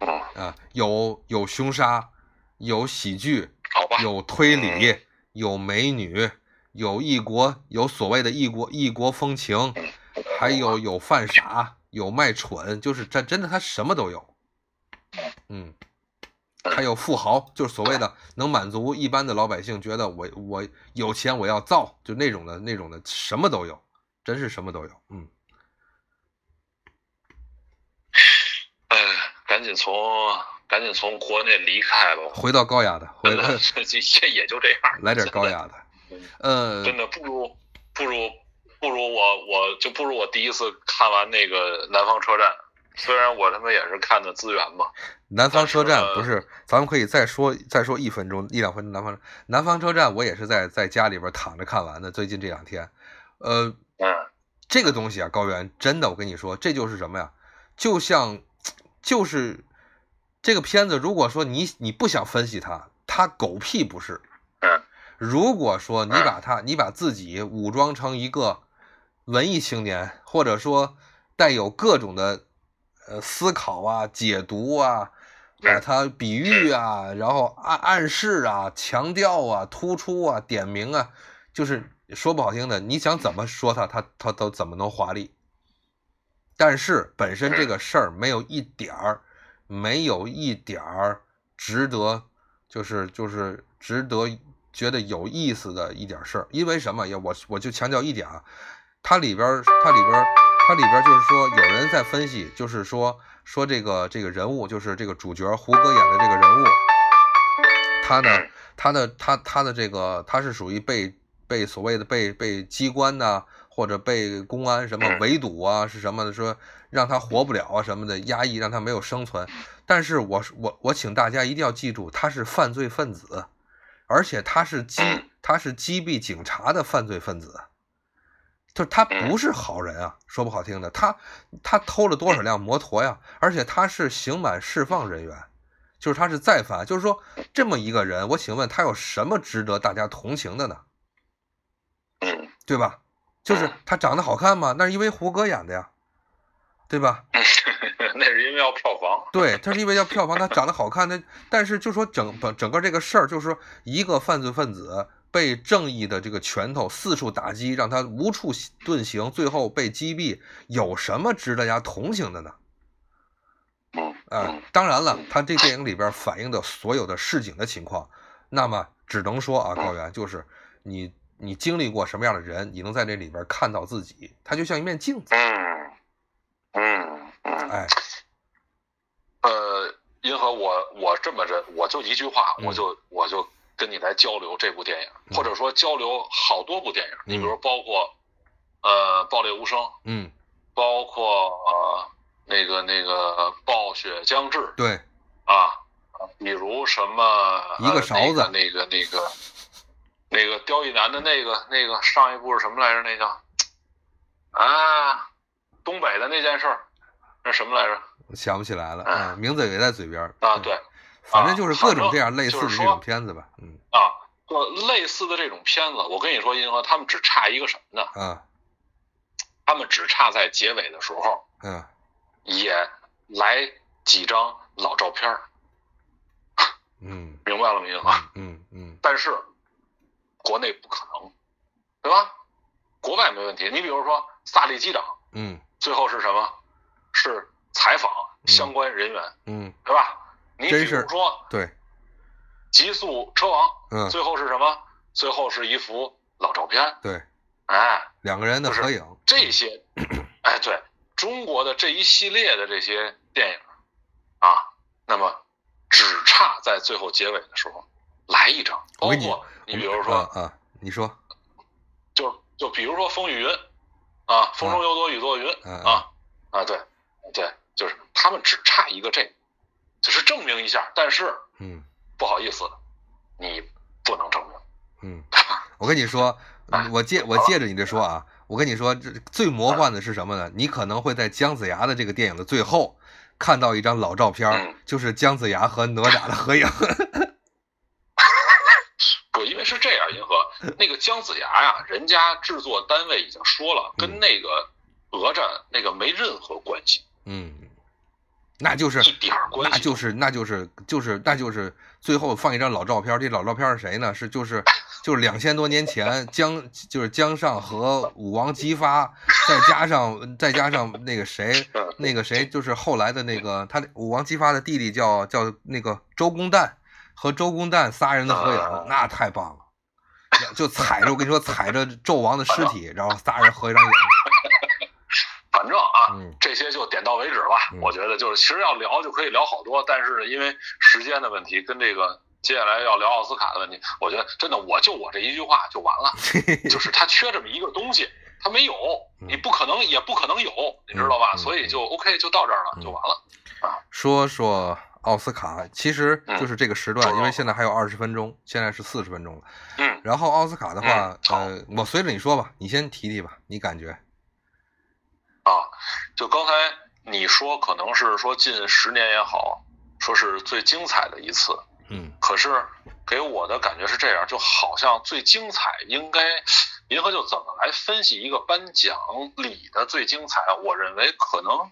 嗯，啊，有有凶杀，有喜剧，有推理，有美女，有异国，有所谓的异国异国风情，还有有犯傻，有卖蠢，就是这真的他什么都有。嗯，还有富豪，就是所谓的能满足一般的老百姓觉得我我有钱我要造，就那种的那种的什么都有，真是什么都有。嗯，哎，赶紧从赶紧从国内离开吧，回到高雅的，回 来这这也就这样，来点高雅的。呃，真的不如不如不如我我就不如我第一次看完那个南方车站，虽然我他妈也是看的资源嘛。南方车站不是，咱们可以再说再说一分钟一两分钟。南方南方车站我也是在在家里边躺着看完的，最近这两天。呃，这个东西啊，高原真的，我跟你说，这就是什么呀？就像就是这个片子，如果说你你不想分析它，它狗屁不是。如果说你把它，你把自己武装成一个文艺青年，或者说带有各种的呃思考啊、解读啊，把它比喻啊，然后暗暗示啊、强调啊、突出啊、点名啊，就是说不好听的，你想怎么说他，他他都怎么能华丽。但是本身这个事儿没有一点儿，没有一点儿值得，就是就是值得。觉得有意思的一点事儿，因为什么呀？我我就强调一点啊，它里边它里边它里边就是说，有人在分析，就是说说这个这个人物，就是这个主角胡歌演的这个人物，他呢，他的他他的这个他是属于被被所谓的被被机关呐，或者被公安什么围堵啊，是什么的，说让他活不了啊什么的，压抑让他没有生存。但是我我我请大家一定要记住，他是犯罪分子。而且他是击他是击毙警察的犯罪分子，就是他不是好人啊，说不好听的，他他偷了多少辆摩托呀？而且他是刑满释放人员，就是他是再犯，就是说这么一个人，我请问他有什么值得大家同情的呢？对吧？就是他长得好看吗？那是因为胡歌演的呀，对吧？那是因为要票房，对他是因为要票房，他长得好看，他但是就说整本整个这个事儿，就是说一个犯罪分子被正义的这个拳头四处打击，让他无处遁形，最后被击毙，有什么值得大家同情的呢？啊，当然了，他这电影里边反映的所有的市井的情况，那么只能说啊，高原就是你你经历过什么样的人，你能在这里边看到自己，它就像一面镜子。嗯嗯，哎，呃，银河，我我这么着，我就一句话，我就我就跟你来交流这部电影，或者说交流好多部电影，你比如包括呃《爆裂无声》，嗯，包括呃那个那个《暴雪将至》，对，啊，比如什么一个勺子，那个那个那个刁亦男的那个那个上一部是什么来着？那叫啊。东北的那件事儿，那什么来着？想不起来了，嗯，名字也在嘴边啊。对，反正就是各种这样类似的这种片子吧，嗯啊，就类似的这种片子，我跟你说，银河他们只差一个什么呢？嗯，他们只差在结尾的时候，嗯，也来几张老照片儿，嗯，明白了没有？嗯嗯，但是国内不可能，对吧？国外没问题，你比如说萨利机长，嗯。最后是什么？是采访相关人员，嗯，对吧？你比如说，对，极速车王，嗯，最后是什么？最后是一幅老照片，对，哎，两个人的合影，这些，哎，对，中国的这一系列的这些电影啊，那么只差在最后结尾的时候来一张，包括你比如说啊，你说，就就比如说风雨云。啊，风中有朵雨做云啊啊，对对，就是他们只差一个这，就是证明一下。但是，嗯，不好意思，你不能证明。嗯，我跟你说，我借我借着你这说啊，我跟你说，这最魔幻的是什么呢？你可能会在姜子牙的这个电影的最后看到一张老照片，就是姜子牙和哪吒的合影。不，因为是这样，银河那个姜子牙呀，人家制作单位已经说了，跟那个哪吒那个没任何关系。嗯，那就是一点关系，那就是那就是就是那就是最后放一张老照片，这老照片是谁呢？是就是就是两千多年前姜就是姜尚和武王姬发，再加上再加上那个谁 那个谁就是后来的那个他武王姬发的弟弟叫叫那个周公旦和周公旦仨人的合影，那太棒了，就踩着我跟你说踩着纣王的尸体，然后仨人合一张影。反正啊，嗯这些就点到为止了。嗯我觉得就是，其实要聊就可以聊好多，但是因为时间的问题，跟这个接下来要聊奥斯卡的问题，我觉得真的我就我这一句话就完了，就是他缺这么一个东西，他没有，嗯你不可能也不可能有，你知道吧？所以就 OK 就到这儿了，嗯就完了。说说奥斯卡，其实就是这个时段，嗯因为现在还有二十分钟，现在是四十分钟了。嗯，然后奥斯卡的话嗯，呃，我随着你说吧，你先提提吧，你感觉？啊，就刚才你说可能是说近十年也好，说是最精彩的一次，嗯可是给我的感觉是这样，就好像最精彩应该，银河就怎么来分析一个颁奖礼的最精彩？我认为可能，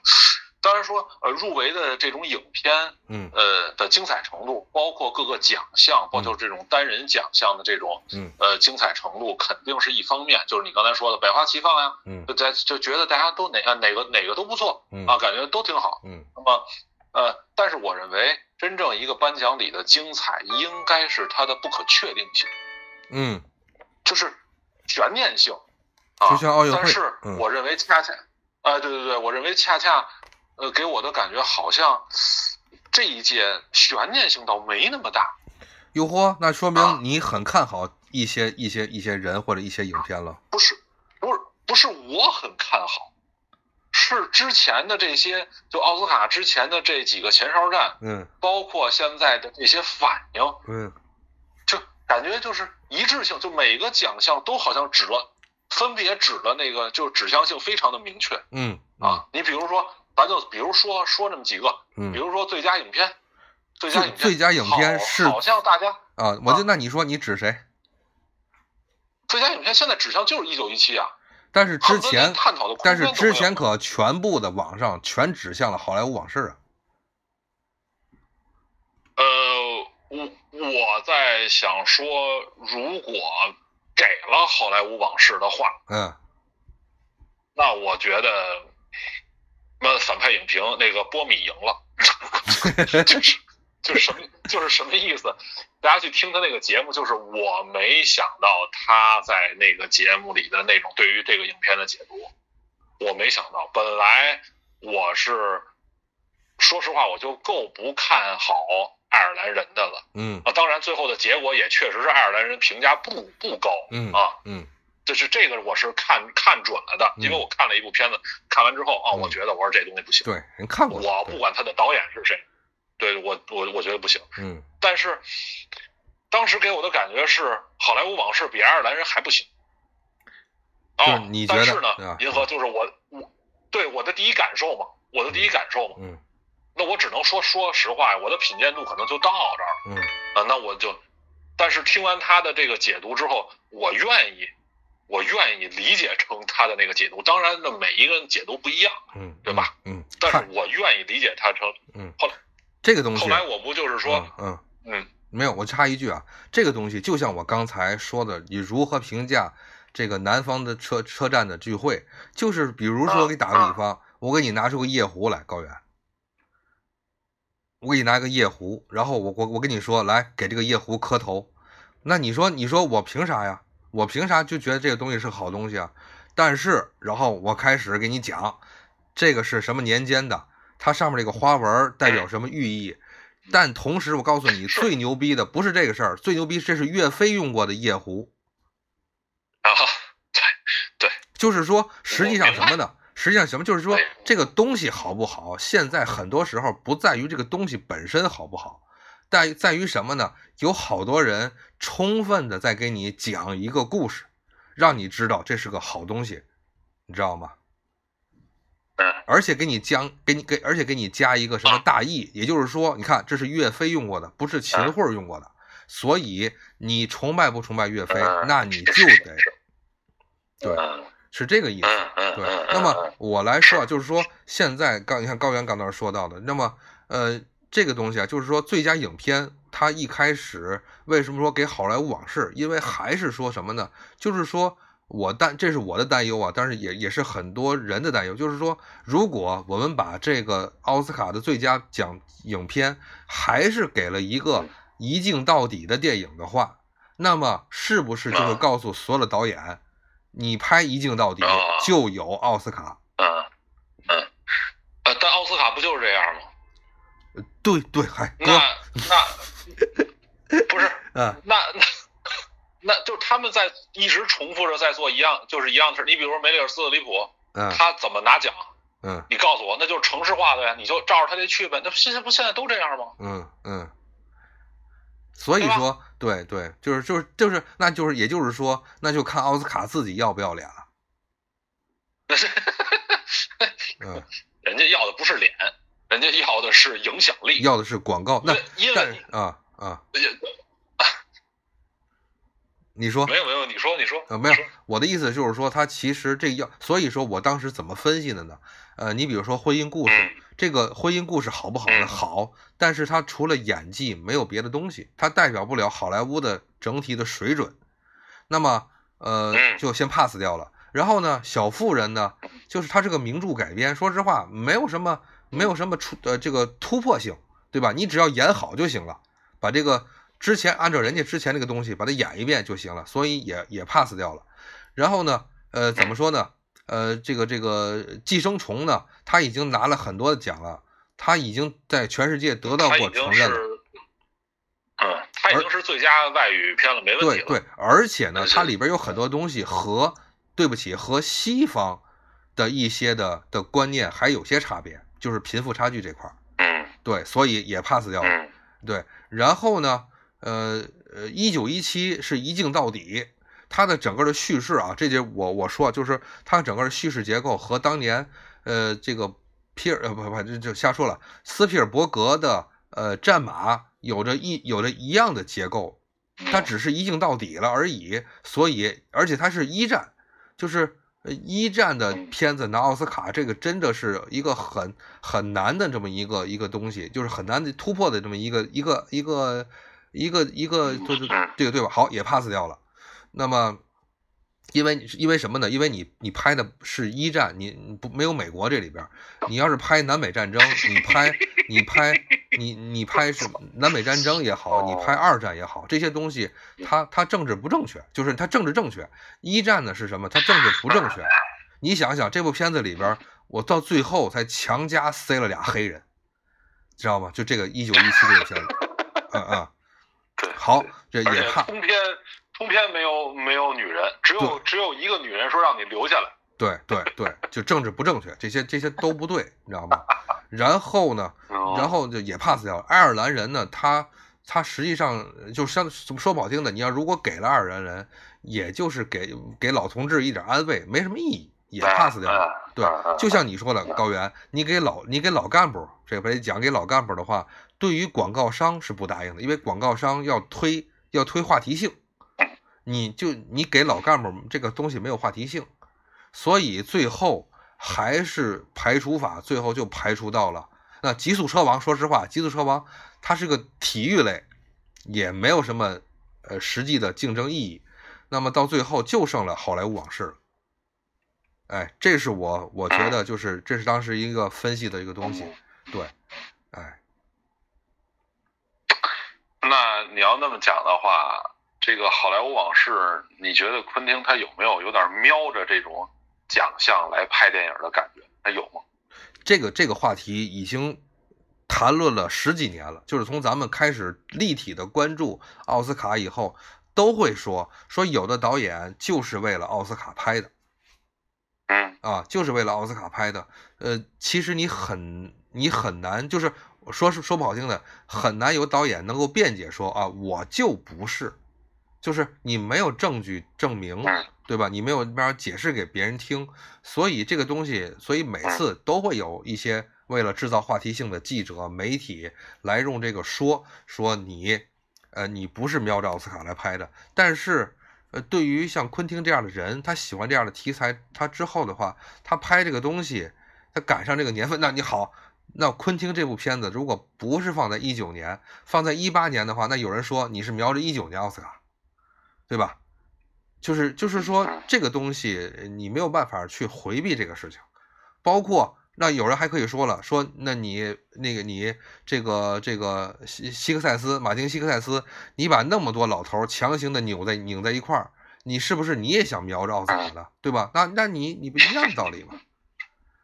当然说呃入围的这种影片，嗯呃的精彩程度，包括各个奖项，包括这种单人奖项的这种嗯呃精彩程度，肯定是一方面。就是你刚才说的百花齐放呀，嗯就在就觉得大家都哪个哪个哪个都不错嗯啊，感觉都挺好。嗯那么，呃，但是我认为真正一个颁奖礼的精彩，应该是它的不可确定性，嗯，就是悬念性啊。就像奥运会但是嗯我认为恰恰，啊、对对对，我认为恰恰，呃，给我的感觉好像这一届悬念性倒没那么大。哟呵，那说啊明你很看好一些一些一些人或者一些影片了。不是，不是，不是我很看好，是之前的这些，就奥斯卡之前的这几个前哨战，嗯包括现在的这些反应，嗯就感觉就是一致性，就每个奖项都好像指了，分别指了那个，就指向性非常的明确嗯啊。你比如说，咱就比如说说那么几个，嗯比如说最佳影片，最佳影片，最佳影片好是好像大家啊，我就那你说你指谁？最佳影片现在指向就是一九一七啊，但是之前，探讨的但是之前可全部的网上全指向了好莱坞往事啊。呃，我我在想说，如果给了好莱坞往事的话，嗯那我觉得，那反派影评那个波米赢了，就是就是什么就是什么意思？大家去听他那个节目，就是我没想到他在那个节目里的那种对于这个影片的解读，我没想到。本来我是说实话，我就够不看好爱尔兰人的了嗯啊。当然，最后的结果也确实是爱尔兰人评价不不高嗯啊。嗯就是这个我是看看准了的，因为嗯我看了一部片子，看完之后啊，嗯我觉得我说这东西不行，对，人看过。我不管他的导演是谁，对我我我觉得不行。嗯但是当时给我的感觉是，好莱坞往事比爱尔兰人还不行。就是啊，你觉得但是呢，银河就是我我对我的第一感受嘛，我的第一感受嘛，嗯那我只能说说实话，我的品鉴度可能就到这儿了。嗯啊，那我就，但是听完他的这个解读之后，我愿意，我愿意理解成他的那个解读。当然，那每一个人解读不一样，嗯，对吧？嗯，但是我愿意理解他成。嗯后来这个东西后，来我不就是说，嗯嗯。嗯没有，我插一句啊，这个东西就像我刚才说的，你如何评价这个南方的车车站的聚会？就是比如说，啊给你打个比方，我给你拿出个夜壶来，高原，我给你拿个夜壶，然后我我我跟你说，来给这个夜壶磕头，那你说你说我凭啥呀？我凭啥就觉得这个东西是好东西啊？但是，然后我开始给你讲，这个是什么年间的，它上面这个花纹代表什么寓意？但同时，我告诉你，最牛逼的不是这个事儿，最牛逼这是岳飞用过的夜壶。啊，对对就是说，实际上什么呢？实际上什么？就是说，这个东西好不好，现在很多时候不在于这个东西本身好不好，在在于什么呢？有好多人充分的在给你讲一个故事，让你知道这是个好东西，你知道吗？嗯而且给你将给你给，而且给你加一个什么大义，也就是说，你看这是岳飞用过的，不是秦桧用过的，所以你崇拜不崇拜岳飞，嗯那你就得对，嗯是这个意思。对嗯，那么我来说啊，就是说现在刚你看高原刚才说到的，那么呃这个东西啊，就是说最佳影片它一开始为什么说给好莱坞往事？因为还是说什么呢？就是说我担，这是我的担忧啊，但是也也是很多人的担忧，就是说，如果我们把这个奥斯卡的最佳奖影片还是给了一个一镜到底的电影的话，那么是不是就会告诉所有的导演，你拍一镜到底就有奥斯卡？嗯嗯，呃，但奥斯卡不就是这样吗？对对，还那那不是，嗯，那那那就是他们在一直重复着在做一样，就是一样的事。你比如说梅里尔斯特里普，嗯，他怎么拿奖？嗯，你告诉我，那就是城市化的呀，你就照着他这去呗。那现在不现在都这样吗？嗯嗯。所以说，对对，就是就是就是，那就是也就是说，那就看奥斯卡自己要不要脸了。嗯，人家要的不是脸。人家要的是影响力，要的是广告。那因为啊啊，你说没有没有？你说你说呃没有？我的意思就是说，他其实这要，所以说我当时怎么分析的呢？呃，你比如说婚姻故事，这个婚姻故事好不好呢？好，但是它除了演技没有别的东西，它代表不了好莱坞的整体的水准。那么呃，就先 pass 掉了。然后呢，小妇人呢，就是它这个名著改编，说实话没有什么。没有什么出呃这个突破性，对吧？你只要演好就行了，把这个之前按照人家之前那个东西把它演一遍就行了，所以也也 pass 掉了。然后呢，呃，怎么说呢？呃，这个这个寄生虫呢，他已经拿了很多的奖了，他已经在全世界得到过承认了。嗯，他已经是最佳外语片了，没问题。对对，而且呢，它里边有很多东西和对不起和西方的一些的的观念还有些差别。就是贫富差距这块儿，嗯，对，所以也 pass 掉了，对。然后呢，呃呃，一九一七是一镜到底，它的整个的叙事啊，这节我我说就是它整个的叙事结构和当年呃这个皮尔呃不不这就瞎说了，斯皮尔伯格的呃战马有着一有着一样的结构，它只是一镜到底了而已，所以而且它是一战，就是。一战的片子拿奥斯卡，这个真的是一个很很难的这么一个一个东西，就是很难的突破的这么一个一个一个一个一个，就是这个对吧？好，也 pass 掉了。那么。因为因为什么呢？因为你你拍的是一战，你不没有美国这里边。你要是拍南北战争，你拍你拍你你拍是南北战争也好，你拍二战也好，这些东西它它政治不正确，就是它政治正确。一战呢是什么？它政治不正确。你想想这部片子里边，我到最后才强加塞了俩黑人，知道吗？就这个一九一七这个片子，嗯 嗯，好，这也怕通篇。通篇没有没有女人，只有只有一个女人说让你留下来。对对对，就政治不正确，这些这些都不对，你知道吗？然后呢，然后就也 pass 掉了。爱尔兰人呢，他他实际上就像说不好听的，你要如果给了爱尔兰人，也就是给给老同志一点安慰，没什么意义，也 pass 掉了。对，就像你说的，高原，你给老你给老干部这回讲给老干部的话，对于广告商是不答应的，因为广告商要推要推话题性。你就你给老干部这个东西没有话题性，所以最后还是排除法，最后就排除到了那极速车王。说实话，极速车王它是个体育类，也没有什么呃实际的竞争意义。那么到最后就剩了好莱坞往事了。哎，这是我我觉得就是这是当时一个分析的一个东西。对，哎，那你要那么讲的话。这个好莱坞往事，你觉得昆汀他有没有有点瞄着这种奖项来拍电影的感觉？他有吗？这个这个话题已经谈论了十几年了，就是从咱们开始立体的关注奥斯卡以后，都会说说有的导演就是为了奥斯卡拍的，嗯啊，就是为了奥斯卡拍的。呃，其实你很你很难，就是说是说不好听的，很难有导演能够辩解说啊，我就不是。就是你没有证据证明，对吧？你没有办法解释给别人听，所以这个东西，所以每次都会有一些为了制造话题性的记者、媒体来用这个说说你，呃，你不是瞄着奥斯卡来拍的。但是，呃，对于像昆汀这样的人，他喜欢这样的题材，他之后的话，他拍这个东西，他赶上这个年份，那你好，那昆汀这部片子如果不是放在一九年，放在一八年的话，那有人说你是瞄着一九年奥斯卡，对吧？就是就是说这个东西你没有办法去回避这个事情，包括那有人还可以说了，说那你那个你这个这个西西克塞斯马丁西克塞斯，你把那么多老头强行的扭在拧在一块儿，你是不是你也想瞄着奥斯卡的，对吧？那那你你不一样的道理吗？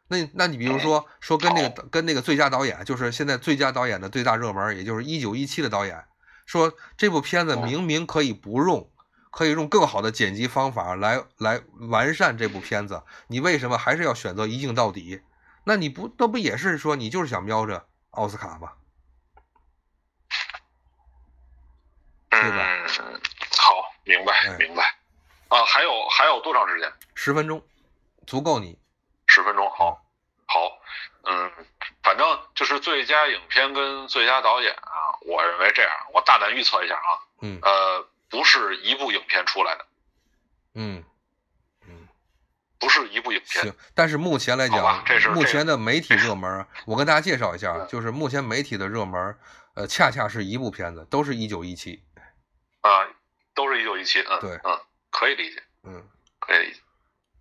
那那你比如说说跟那个跟那个最佳导演，就是现在最佳导演的最大热门，也就是一九一七的导演，说这部片子明明可以不用。可以用更好的剪辑方法来来完善这部片子，你为什么还是要选择一镜到底？那你不那不也是说你就是想瞄着奥斯卡吗？对吧？好，明白明白。啊，还有还有多长时间？十分钟，足够你。十分钟，好，好，嗯，反正就是最佳影片跟最佳导演啊，我认为这样，我大胆预测一下啊，嗯，呃。不是一部影片出来的，嗯嗯，不是一部影片。行，但是目前来讲，这是目前的媒体热门。我跟大家介绍一下，就是目前媒体的热门，呃，恰恰是一部片子，都是一九一七。啊，都是一九一七。嗯，对，嗯，可以理解。嗯，可以理解。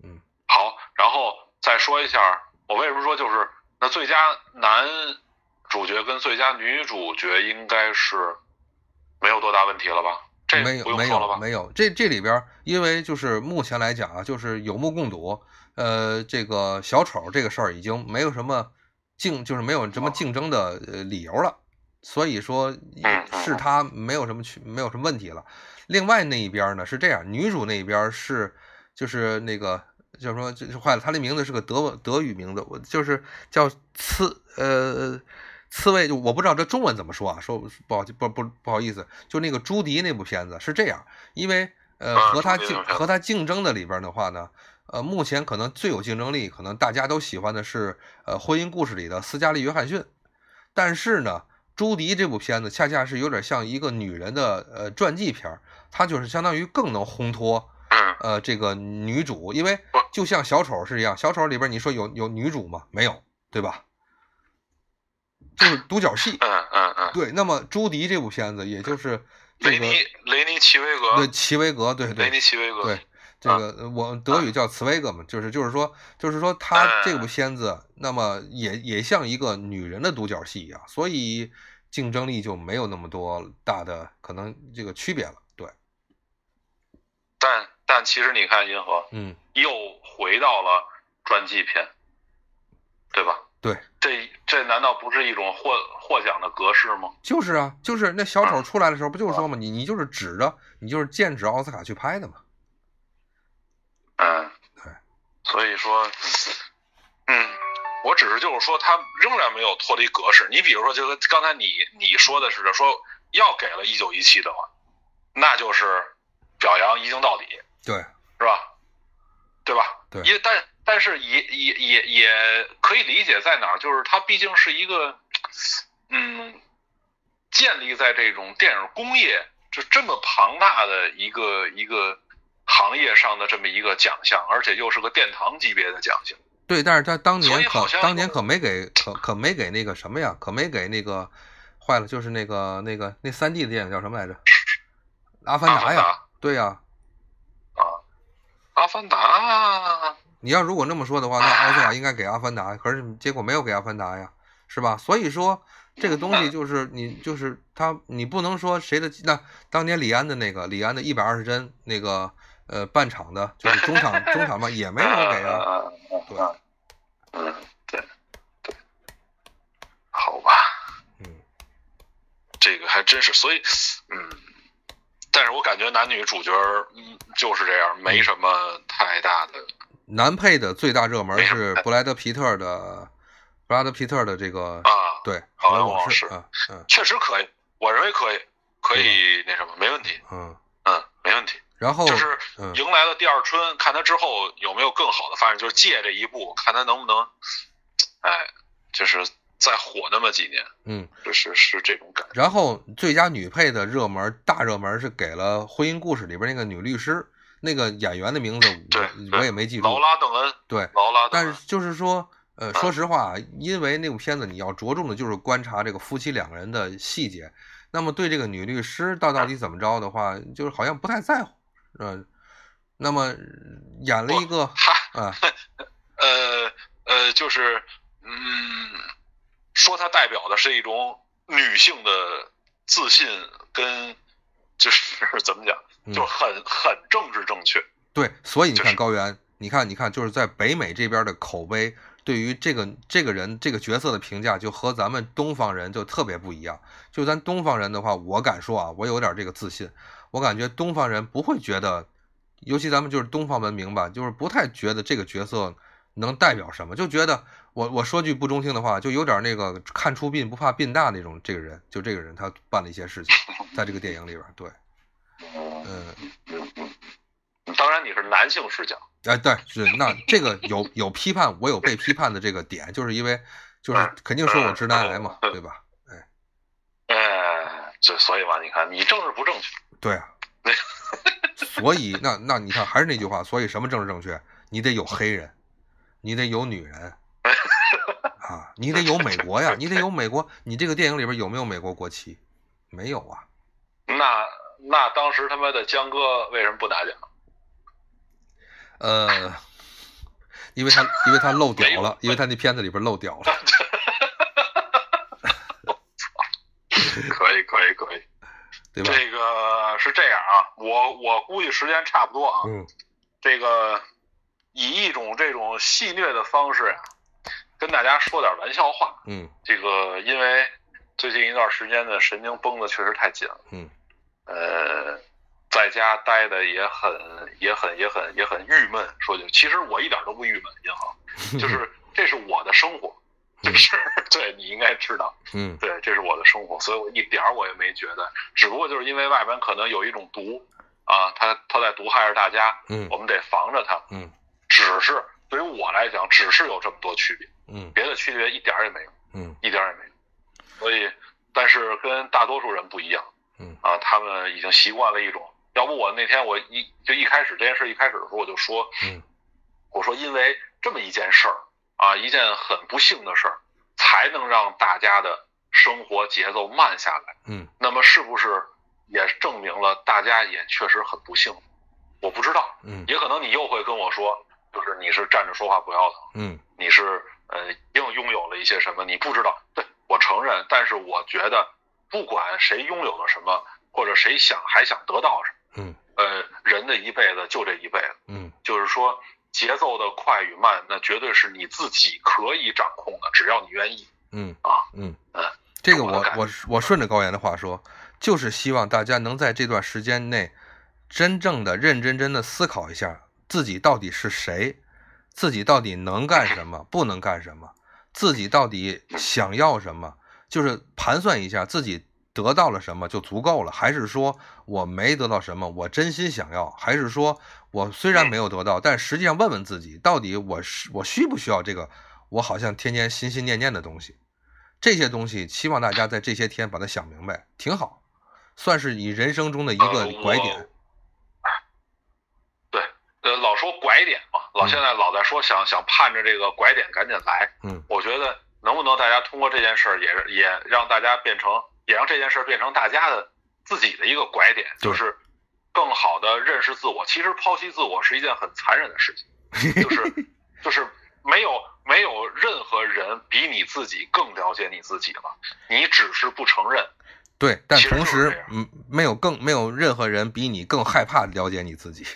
嗯，好，然后再说一下，我为什么说就是那最佳男主角跟最佳女主角应该是没有多大问题了吧？没有没有没有，这这里边，因为就是目前来讲啊，就是有目共睹，呃，这个小丑这个事儿已经没有什么竞，就是没有什么竞争的呃理由了，所以说是他没有什么去没有什么问题了。另外那一边呢是这样，女主那一边是就是那个叫说就是坏了，她的名字是个德德语名字，我就是叫次呃。刺猬就我不知道这中文怎么说啊，说不好不不不好意思，就那个朱迪那部片子是这样，因为呃和他竞和他竞争的里边的话呢，呃目前可能最有竞争力，可能大家都喜欢的是呃婚姻故事里的斯嘉丽约翰逊，但是呢朱迪这部片子恰恰是有点像一个女人的呃传记片，它就是相当于更能烘托呃这个女主，因为就像小丑是一样，小丑里边你说有有女主吗？没有，对吧？就是独角戏，嗯嗯嗯，对。那么朱迪这部片子，也就是雷尼雷尼奇维格，对奇维格，对对雷尼奇维格，对这个我德语叫茨威格嘛，就是就是说就是说他这部片子，那么也也像一个女人的独角戏一样，所以竞争力就没有那么多大的可能这个区别了，对。但但其实你看银河，嗯，又回到了传记片，对吧？对，这这难道不是一种获获奖的格式吗？就是啊，就是那小丑出来的时候，不就是说嘛，你你就是指着你就是剑指奥斯卡去拍的嘛。嗯，对，所以说，嗯，我只是就是说，他仍然没有脱离格式。你比如说，就跟刚才你你说的似的，说要给了一九一七的话，那就是表扬一镜到底，对，是吧？对吧？对，因为但。但是也也也也可以理解在哪儿，就是它毕竟是一个，嗯，建立在这种电影工业就这么庞大的一个一个行业上的这么一个奖项，而且又是个殿堂级别的奖项。对，但是他当年可当年可没给可可没给那个什么呀，可没给那个坏了，就是那个那个那三 D 的电影叫什么来着？阿凡达呀，对呀，啊，阿凡达。你要如果那么说的话，那奥斯卡应该给《阿凡达》，可是结果没有给《阿凡达》呀，是吧？所以说这个东西就是你就是他，你不能说谁的那当年李安的那个李安的一百二十帧那个呃半场的，就是中场中场嘛，也没有给啊。对，嗯，对对，好吧，嗯，这个还真是，所以嗯，但是我感觉男女主角嗯就是这样，没什么太大的。男配的最大热门是布莱德皮特的，布莱德皮特的这个啊，对，好莱往事，嗯嗯，确实可以，我认为可以，可以那什么，没问题，嗯嗯，没问题。然后就是迎来了第二春，看他之后有没有更好的发展，就是借这一步，看他能不能，哎，就是再火那么几年，嗯，就是是这种感觉。然后最佳女配的热门大热门是给了《婚姻故事》里边那个女律师。那个演员的名字我我也没记住。劳拉·邓恩。对，劳拉。但是就是说，呃，说实话，因为那部片子你要着重的就是观察这个夫妻两个人的细节，那么对这个女律师到到底怎么着的话，就是好像不太在乎，嗯，那么演了一个啊，呃呃，就是嗯，说它代表的是一种女性的自信跟就是 怎么讲，就很很政治正确。对，所以你看高原，你看你看，就是在北美这边的口碑。对于这个这个人这个角色的评价，就和咱们东方人就特别不一样。就咱东方人的话，我敢说啊，我有点这个自信。我感觉东方人不会觉得，尤其咱们就是东方文明吧，就是不太觉得这个角色能代表什么，就觉得我我说句不中听的话，就有点那个看出病不怕病大那种。这个人就这个人，他办了一些事情，在这个电影里边，对，嗯。当然你是男性视角，哎，对，是那这个有有批判，我有被批判的这个点，就是因为就是肯定说我直男癌嘛，对吧？哎，哎，就所以嘛，你看你政治不正确，对啊，所以那那你看还是那句话，所以什么政治正确？你得有黑人，你得有女人 啊，你得有美国呀，你得有美国，你这个电影里边有没有美国国旗？没有啊。那那当时他妈的江哥为什么不拿奖？呃，因为他因为他漏屌了，因为他那片子里边漏屌了。可以可以可以，对吧？这个是这样啊，我我估计时间差不多啊。嗯。这个以一种这种戏谑的方式呀，跟大家说点玩笑话。嗯。这个因为最近一段时间的神经绷得确实太紧了。嗯。呃。在家待的也很也很也很也很郁闷，说句，其实我一点都不郁闷，银行，就是这是我的生活，就是 对你应该知道，嗯，对，这是我的生活，所以我一点我也没觉得，只不过就是因为外边可能有一种毒啊，他他在毒害着大家，嗯，我们得防着他，嗯，只是对于我来讲，只是有这么多区别，嗯，别的区别一点也没有，嗯，一点也没有，所以，但是跟大多数人不一样，嗯，啊，他们已经习惯了一种。要不我那天我一就一开始这件事一开始的时候我就说，嗯，我说因为这么一件事儿啊，一件很不幸的事儿，才能让大家的生活节奏慢下来，嗯，那么是不是也证明了大家也确实很不幸？我不知道，嗯，也可能你又会跟我说，就是你是站着说话不腰疼，嗯，你是呃又拥有了一些什么？你不知道，对我承认，但是我觉得不管谁拥有了什么，或者谁想还想得到什么。嗯，呃，人的一辈子就这一辈子，嗯，就是说节奏的快与慢，那绝对是你自己可以掌控的，只要你愿意。嗯啊，嗯嗯，这个我我我顺着高岩的话说，就是希望大家能在这段时间内，真正的认真真的思考一下自己到底是谁，自己到底能干什么，不能干什么，自己到底想要什么，就是盘算一下自己。得到了什么就足够了，还是说我没得到什么，我真心想要，还是说我虽然没有得到，但实际上问问自己，到底我是我需不需要这个？我好像天天心心念念的东西，这些东西，希望大家在这些天把它想明白，挺好，算是你人生中的一个拐点。对，呃，老说拐点嘛，老现在老在说想想盼着这个拐点赶紧来。嗯，我觉得能不能大家通过这件事儿，也也让大家变成。也让这件事变成大家的自己的一个拐点，就是更好的认识自我。其实剖析自我是一件很残忍的事情，就是就是没有没有任何人比你自己更了解你自己了，你只是不承认。对，但同时，嗯，没有更没有任何人比你更害怕了解你自己。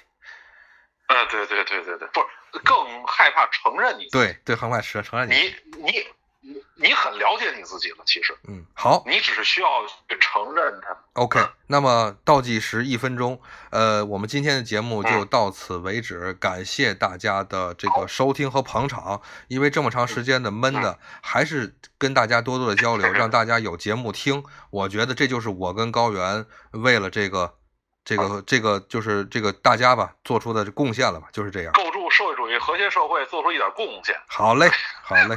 呃，对对对对对，不是更害怕承认你。对对，很怕承承认你你。你你很了解你自己了，其实，嗯，好，你只是需要去承认它。OK，那么倒计时一分钟，呃，我们今天的节目就到此为止，感谢大家的这个收听和捧场。因为这么长时间的闷的，还是跟大家多多的交流，让大家有节目听。我觉得这就是我跟高原为了这个、这个、这个，就是这个大家吧做出的贡献了吧，就是这样，构筑社会主义和谐社会做出一点贡献。好嘞，好嘞。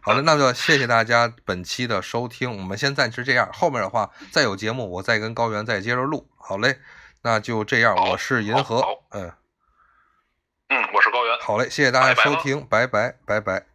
好的，那就谢谢大家本期的收听，我们先暂时这样，后面的话再有节目我再跟高原再接着录。好嘞，那就这样，我是银河，嗯，嗯，我是高原。好嘞，谢谢大家收听，拜拜，拜拜。